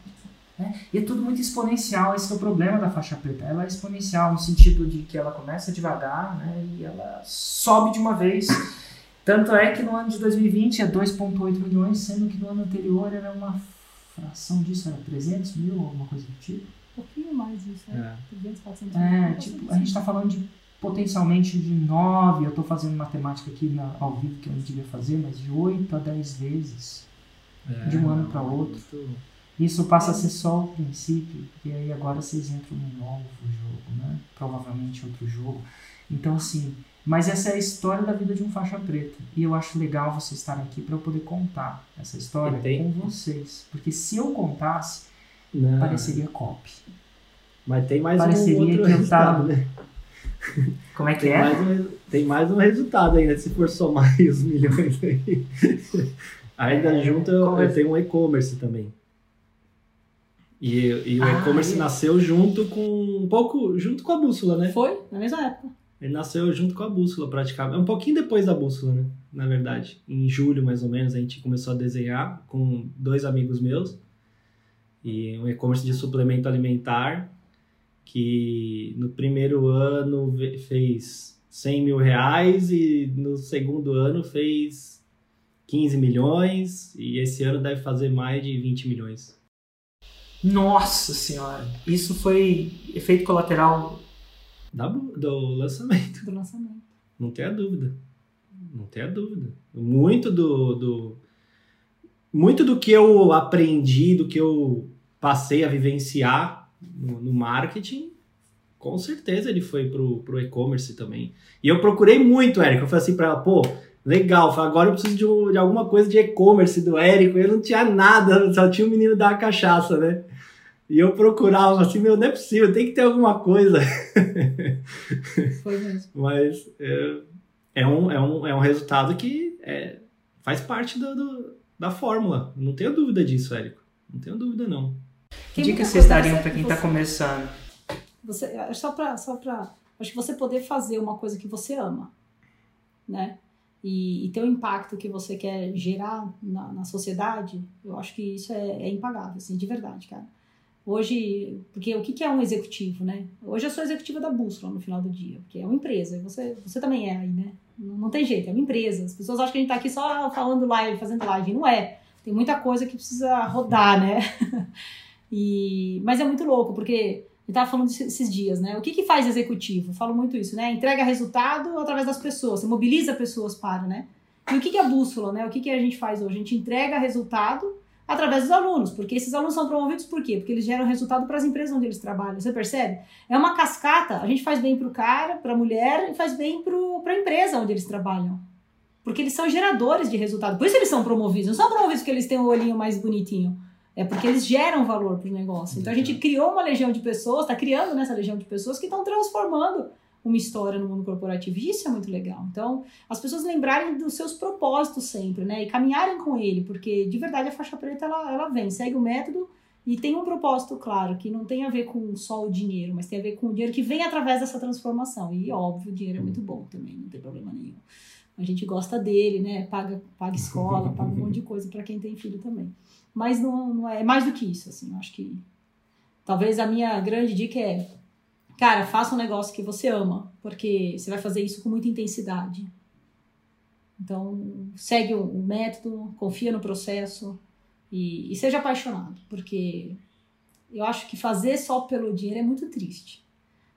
Expon- é, e é tudo muito exponencial, esse é o problema da faixa preta. Ela é exponencial no sentido de que ela começa devagar, né, e ela sobe de uma vez. Tanto é que no ano de 2020 é 2,8 milhões, sendo que no ano anterior era uma fração disso, era 300 mil, alguma coisa do tipo. Um pouquinho mais isso, né? É. 300, 400 É, mil, tipo, a gente está falando de potencialmente de 9, eu estou fazendo matemática aqui na, ao vivo que eu não devia fazer, mas de 8 a 10 vezes. É, De um ano não, pra outro. muito- Isso passa a ser só o princípio, e aí agora vocês entram num novo jogo, né? Provavelmente outro jogo. Então, assim, mas essa é a história da vida de um faixa preta. E eu acho legal vocês estarem aqui para eu poder contar essa história tem- com vocês. Porque se eu contasse, Não, pareceria copy. Mas tem mais um Pareceria outro que eu resultado, né? Como é que Tem, é? mais um, tem mais um resultado ainda, se for somar [laughs] os milhões aí. Ainda É, junto eu, eu tenho um e-commerce também. E, e o Ah, e-commerce e- nasceu junto com um pouco junto com a bússola, né? Foi, na mesma época. Ele nasceu junto com a bússola, praticamente. Um pouquinho depois da bússola, né? Na verdade. Em julho, mais ou menos, a gente começou a desenhar com dois amigos meus. E um e-commerce de suplemento alimentar, que no primeiro ano fez 100 mil reais e no segundo ano fez 15 milhões. E esse ano deve fazer mais de 20 milhões. Nossa senhora! Isso foi efeito colateral. Da do lançamento. Do lançamento. Não tenha dúvida. Não tenha dúvida. Muito do, do. Muito do que eu aprendi, do que eu passei a vivenciar no, no marketing, Com certeza ele foi pro, pro e-commerce também. E eu procurei muito, Érico. Eu falei assim pra ela, pô, legal, agora eu preciso de, um- de alguma coisa de e-commerce do Érico. Eu não tinha nada, só tinha o menino da cachaça, né? E eu procurava assim, meu, não é possível, tem que ter alguma coisa. Foi mesmo. Mas é, é um, é, um, é um resultado que é, faz parte do, do- da fórmula. Não tenho dúvida disso, Érico. Não tenho dúvida, não. Que dica vocês dariam para quem que está começando? Você, é só pra, só pra. Acho que você poder fazer uma coisa que você ama, né? E, e ter o impacto que você quer gerar na, na sociedade, eu acho que isso é, é impagável, assim, de verdade, cara. Hoje, porque o que, é um executivo, né? Hoje eu sou executiva da Bússola no final do dia, porque é uma empresa, você, você também é aí, né? Não, tem jeito, é uma empresa. As pessoas acham que a gente tá aqui só falando live, fazendo live, não é. Tem muita coisa que precisa rodar, né? [laughs] E, mas é muito louco, porque eu tava falando esses dias, né? O que, que faz executivo? Eu falo muito isso, né? Entrega resultado através das pessoas, você mobiliza pessoas para, né? E o que, que é bússola, né? O que, que a gente faz hoje? A gente entrega resultado através dos alunos, porque esses alunos são promovidos por quê? Porque eles geram resultado para as empresas onde eles trabalham. Você percebe? É uma cascata, a gente faz bem pro cara, pra mulher e faz bem pro, pra empresa onde eles trabalham. Porque eles são geradores de resultado. Por isso eles são promovidos. Não são promovidos porque eles têm o olhinho mais bonitinho. É porque eles geram valor para o negócio. Então a gente criou uma legião de pessoas, está criando nessa legião de pessoas que estão transformando uma história no mundo corporativo. E isso é muito legal. Então, as pessoas lembrarem dos seus propósitos sempre, né? E caminharem com ele, porque de verdade a faixa preta ela, ela vem, segue o método e tem um propósito claro, que não tem a ver com só o dinheiro, mas tem a ver com o dinheiro que vem através dessa transformação. E óbvio, o dinheiro é muito bom também, não tem problema nenhum. A gente gosta dele, né? Paga, paga escola, [laughs] paga um monte de coisa para quem tem filho também. Mas não, não é, é mais do que isso, assim. Eu acho que talvez a minha grande dica é, cara, faça um negócio que você ama, porque você vai fazer isso com muita intensidade. Então, segue o, método, confia no processo e, e seja apaixonado, porque eu acho que fazer só pelo dinheiro é muito triste.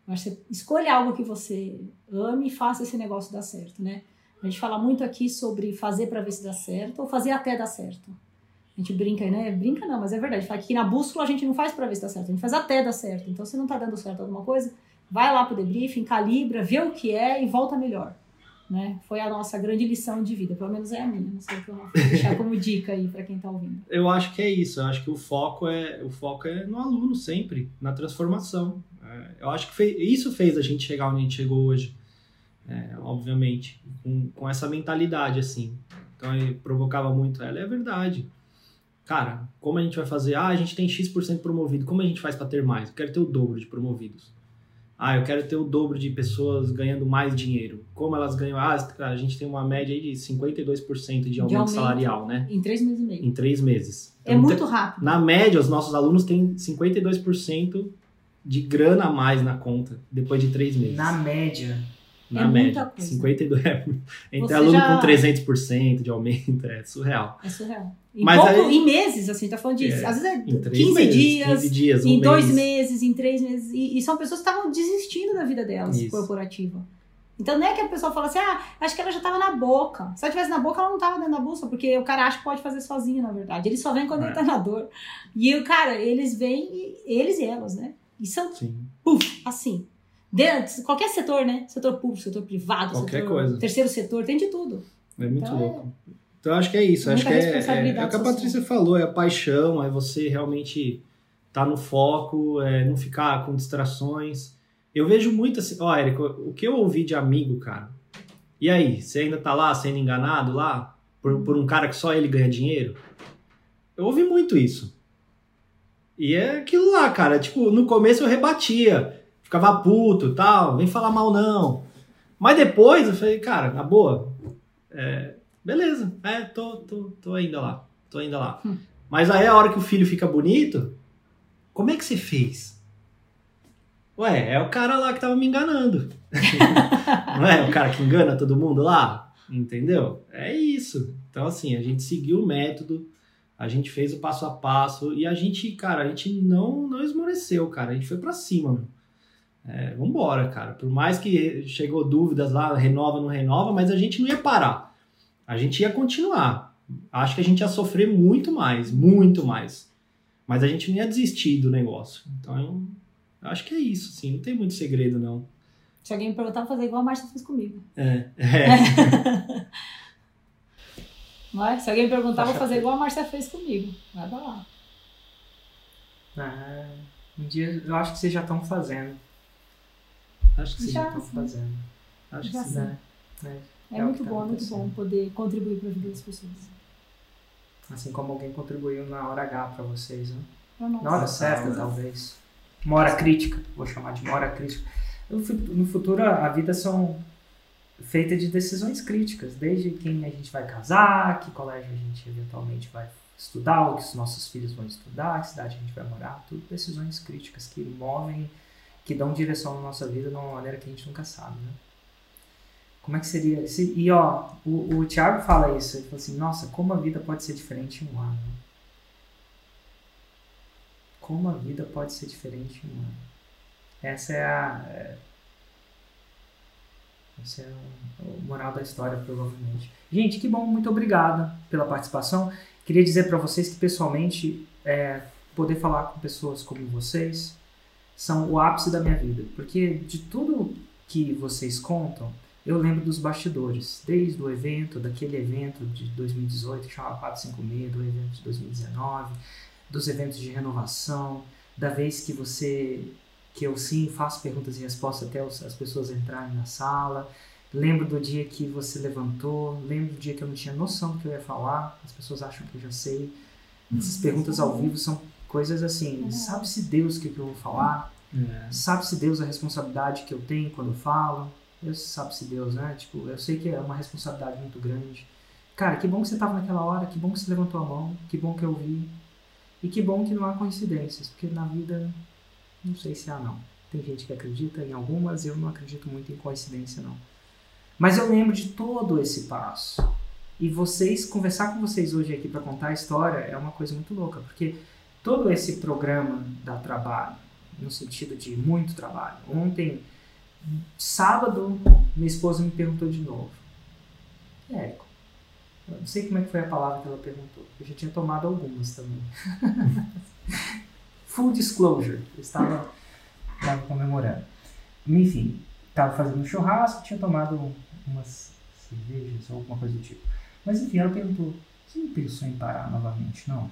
Que você escolha algo que você ame e faça esse negócio dar certo, né? A gente fala muito aqui sobre fazer para ver se dá certo ou fazer até dar certo. A gente brinca, né? Brinca não, mas é verdade. Fala que na bússola a gente não faz para ver se dá certo, a gente faz até dar certo. Então, se não tá dando certo alguma coisa, vai lá pro debriefing, calibra, vê o que é e volta melhor. Né? Foi a nossa grande lição de vida, pelo menos é a minha. Não sei o que eu vou deixar como [laughs] dica aí para quem tá ouvindo. Eu acho que é isso. Eu acho que o foco é o foco é no aluno sempre, na transformação. É, eu acho que fez, isso fez a gente chegar onde a gente chegou hoje. É, obviamente, com, com essa mentalidade assim. Então ele provocava muito ela, é verdade. Cara, como a gente vai fazer? Ah, a gente tem X% promovido. Como a gente faz para ter mais? Eu quero ter o dobro de promovidos. Ah, eu quero ter o dobro de pessoas ganhando mais dinheiro. Como elas ganham? Ah, a gente tem uma média aí de 52% de aumento, aumento. salarial, né? Em três meses e meio. Em três meses. É Então, muito rápido. Na média, os nossos alunos têm 52% de grana a mais na conta depois de três meses. Na média. Na É média. muita coisa. 52 é, Entre Você aluno já- com 300% de aumento, é surreal. É surreal. Em, Mas pouco, aí- em meses, assim, tá falando disso. É, Às vezes é Em 3 15 meses, dias, 15 dias, um em dois mês. meses, em três meses. E, e são pessoas que estavam desistindo da vida delas, Isso. corporativa. Então não é que a pessoa fala assim, ah, acho que ela já estava na boca. Se ela estivesse na boca, ela não estava dentro da bolsa, porque o cara acha que pode fazer sozinho, na verdade. Ele só vem quando É. ele tá na dor. E o cara, eles vêm, eles e elas, né? E são, Sim. assim. Dentro, qualquer setor, né? Setor público, setor privado, Qualquer setor, coisa. terceiro setor, tem de tudo. É muito Então, é- louco. Então eu acho que é isso. Acho que Muita é, é, é o que a. Patrícia falou, é a paixão, é você realmente estar no foco, é não ficar com distrações. Eu vejo muito assim, ó, Érico, o que eu ouvi de amigo, cara. E aí, você ainda tá lá sendo enganado lá por, por um cara que só ele ganha dinheiro? Eu ouvi muito isso. E é aquilo lá, cara. Tipo, no começo eu rebatia, ficava puto, tal, vem falar mal não. Mas depois eu falei, cara, na boa, é, beleza, é, tô, tô, tô ainda lá, tô ainda lá. Hum. Mas aí a hora que o filho fica bonito, como é que você fez? Ué, é o cara lá que tava me enganando. [laughs] Não é o cara que engana todo mundo lá? Entendeu? É isso. Então, assim, a gente seguiu o método, a gente fez o passo a passo e a gente, cara, a gente não, não esmoreceu, cara. A gente foi pra cima, meu. É, vambora, cara. Por mais que chegou dúvidas lá, renova, não renova, mas a gente não ia parar. A gente ia continuar. Acho que a gente ia sofrer muito mais, muito mais. Mas a gente não ia desistir do negócio. Então, Acho que é isso, sim. Não tem muito segredo, não. Se alguém me perguntar, fazer igual a Márcia fez comigo. É. é. [laughs] Se alguém me perguntar, eu vou fazer igual a Márcia fez comigo. Vai pra lá. Ah, um dia eu acho que vocês já estão fazendo. Acho que sim. Já. Sim. fazendo. Acho que Já sim. sim. Né? É, É, É muito que tá bom, é muito bom poder contribuir para a vida das pessoas. Assim como alguém contribuiu na hora H pra vocês, né? Nós. Na hora certa, talvez. Uma hora crítica, vou chamar de uma hora crítica. No fu- no futuro, a vida são feitas de decisões críticas, desde quem a gente vai casar, que colégio a gente eventualmente vai estudar, o que os nossos filhos vão estudar, que cidade a gente vai morar, tudo decisões críticas que movem, que dão direção na nossa vida de uma maneira que a gente nunca sabe, né? Como é que seria? se- e ó, o, o Thiago fala isso, ele fala assim, nossa, como a vida pode ser diferente em um ano. Como a vida pode ser diferente em um ano. Essa é a. É, essa é a moral da história, provavelmente. Gente, que bom, muito obrigado pela participação. Queria dizer para vocês que, pessoalmente, é, poder falar com pessoas como vocês são o ápice da minha vida. Porque de tudo que vocês contam, eu lembro dos bastidores. Desde o evento, daquele evento de 2018 que chamava 456, do evento de 2019, dos eventos de renovação, da vez que você que eu sim faço perguntas e respostas até as pessoas entrarem na sala. Lembro do dia que você levantou, lembro do dia que eu não tinha noção do que eu ia falar, as pessoas acham que eu já sei. Essas perguntas ao vivo são coisas assim, sabe-se Deus o que que eu vou falar, É. sabe-se Deus a responsabilidade que eu tenho quando eu falo, eu sabe-se Deus, né? Tipo, eu sei que é uma responsabilidade muito grande. Cara, que bom que você estava naquela hora, que bom que você levantou a mão, que bom que eu vi. E que bom que não há coincidências, porque na vida não sei se há não. Tem gente que acredita em algumas, eu não acredito muito em coincidência não. Mas eu lembro de todo esse passo. E vocês, conversar com vocês hoje aqui para contar a história é uma coisa muito louca, porque todo esse programa dá trabalho, no sentido de muito trabalho. Ontem, sábado, minha esposa me perguntou de novo. Érico, eu não sei como é que foi a palavra que ela perguntou, eu já tinha tomado algumas também. [laughs] Full disclosure, eu estava, estava comemorando. Enfim, estava fazendo um churrasco, tinha tomado umas cervejas ou alguma coisa do tipo. Mas enfim, ela perguntou, você não pensou em parar novamente, não?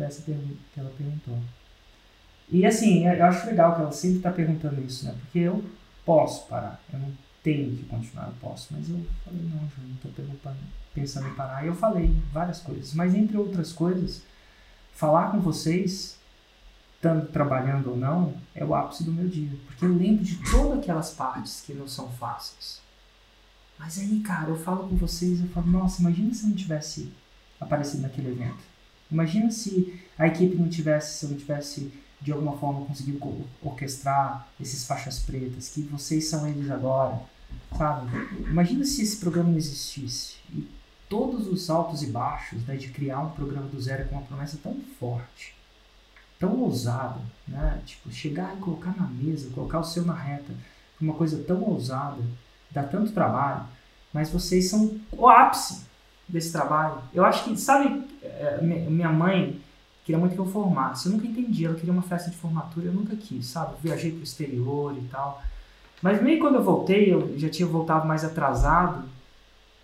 Foi essa pergunta que ela perguntou. E assim, eu acho legal que ela sempre está perguntando isso, né? Porque eu posso parar, eu não tenho que continuar, eu posso. Mas eu falei, não, Ju, não estou pensando em parar. E eu falei várias coisas, mas entre outras coisas, falar com vocês, estando trabalhando ou não, é o ápice do meu dia. Porque eu lembro de todas aquelas partes que não são fáceis. Mas aí, cara, eu falo com vocês, eu falo, nossa, imagina se eu não tivesse aparecido naquele evento. Imagina se a equipe não tivesse, se eu não tivesse de alguma forma conseguido co- orquestrar esses faixas pretas, que vocês são eles agora, sabe? Imagina se esse programa não existisse e todos os altos e baixos né, de criar um programa do zero com uma promessa tão forte, tão ousada, né? Tipo, chegar e colocar na mesa, colocar o seu na reta, uma coisa tão ousada, dá tanto trabalho, mas vocês são o ápice desse trabalho. Eu acho que, sabe, mi- minha mãe queria muito que eu formasse. Eu nunca entendi, ela queria uma festa de formatura, eu nunca quis, sabe? Eu viajei pro exterior e tal. Mas meio quando eu voltei, eu já tinha voltado mais atrasado,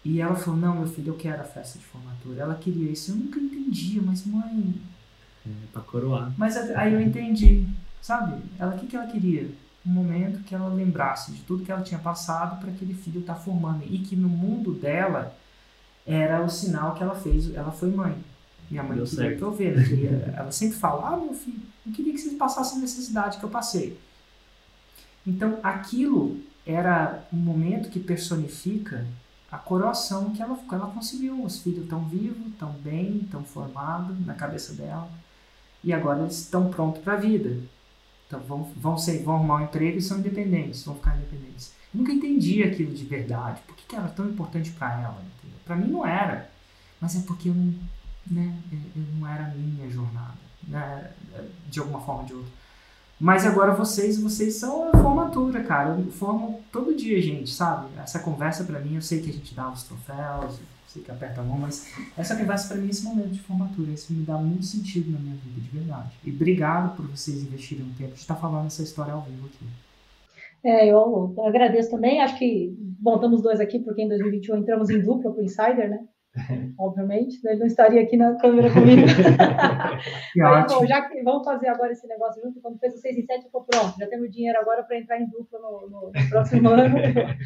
e ela falou: "Não, meu filho, eu quero a festa de formatura". Ela queria isso. Eu nunca entendia, mas mãe, É, pra coroar. mas aí eu entendi, sabe? Ela o que, que ela queria? Um momento que ela lembrasse de tudo que ela tinha passado para aquele filho estar formando e que no mundo dela era o sinal que ela fez. Ela foi mãe. Minha mãe Deu queria certo. que eu vê, queria- ela sempre fala: "Ah, meu filho, eu queria que vocês passassem a necessidade que eu passei". Então, aquilo era um momento que personifica a coroação que ela, que ela conseguiu. Os filhos estão vivos, estão bem, estão formados na cabeça dela e agora eles estão prontos para a vida. Então vão, vão, ser, vão arrumar um emprego e são independentes, vão ficar independentes. Eu nunca entendi aquilo de verdade. Por que, que era tão importante para ela? Para mim não era. Mas é porque eu não, né, eu- eu não era a minha jornada, né, de alguma forma ou de outra. Mas agora vocês, vocês são a formatura, cara. Eu formo todo dia, gente, sabe? Essa conversa para mim, eu sei que a gente dá os troféus, sei que aperta a mão, mas essa conversa para mim é esse momento de formatura, isso me dá muito sentido na minha vida, de verdade. E obrigado por vocês investirem um tempo de estar falando essa história ao vivo aqui. É, eu agradeço também. Acho que, bom, estamos dois aqui, porque em 2021 entramos em dupla para o Insider, né? [laughs] Obviamente, ele não estaria aqui na câmera comigo. [laughs] Mas, bom, já que vamos fazer agora esse negócio junto, quando fez o 6 em 7, ficou pronto. Já temos dinheiro agora para entrar em dupla no, no, no próximo ano.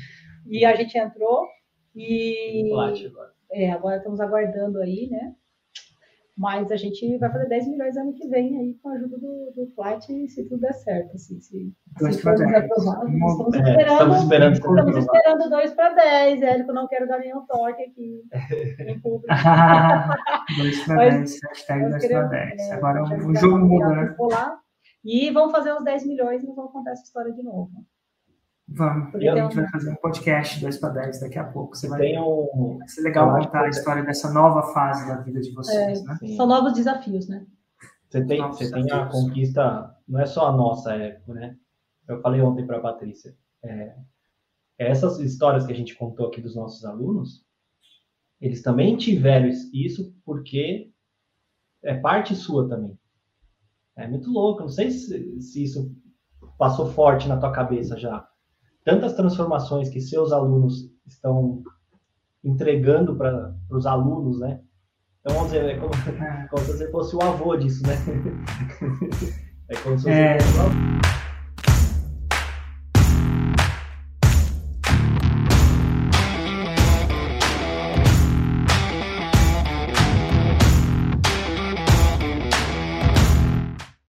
[laughs] e a gente entrou. E. É, agora estamos aguardando aí, né? Mas a gente vai fazer 10 milhões ano que vem aí com a ajuda do, do Flat, se tudo der certo. Assim, se, se for aprovado, estamos, é, esperando, estamos esperando. Estamos esperando 2 para 10. Érico, não quero dar nenhum toque aqui em público. 2 para 10, hashtag 2 para 10. Agora o jogo muda, né? E vamos fazer uns 10 milhões e nós vamos contar essa história de novo. Vamos. Porque e a gente vai fazer um podcast 2 para 10 daqui a pouco. Você vai, tem um... vai ser legal contar a história dessa nova fase da vida de vocês, é, né? São novos desafios, né? Você tem, você tem a conquista, não é só a nossa época, né? Eu falei ontem para a Patrícia. É, essas histórias que a gente contou aqui dos nossos alunos, eles também tiveram isso porque é parte sua também. É muito louco. Não sei se, se isso passou forte na tua cabeça já tantas transformações que seus alunos estão entregando para os alunos, né? Então, vamos dizer, é como, como se você fosse o avô disso, né? [laughs] é como se você é... fosse o avô.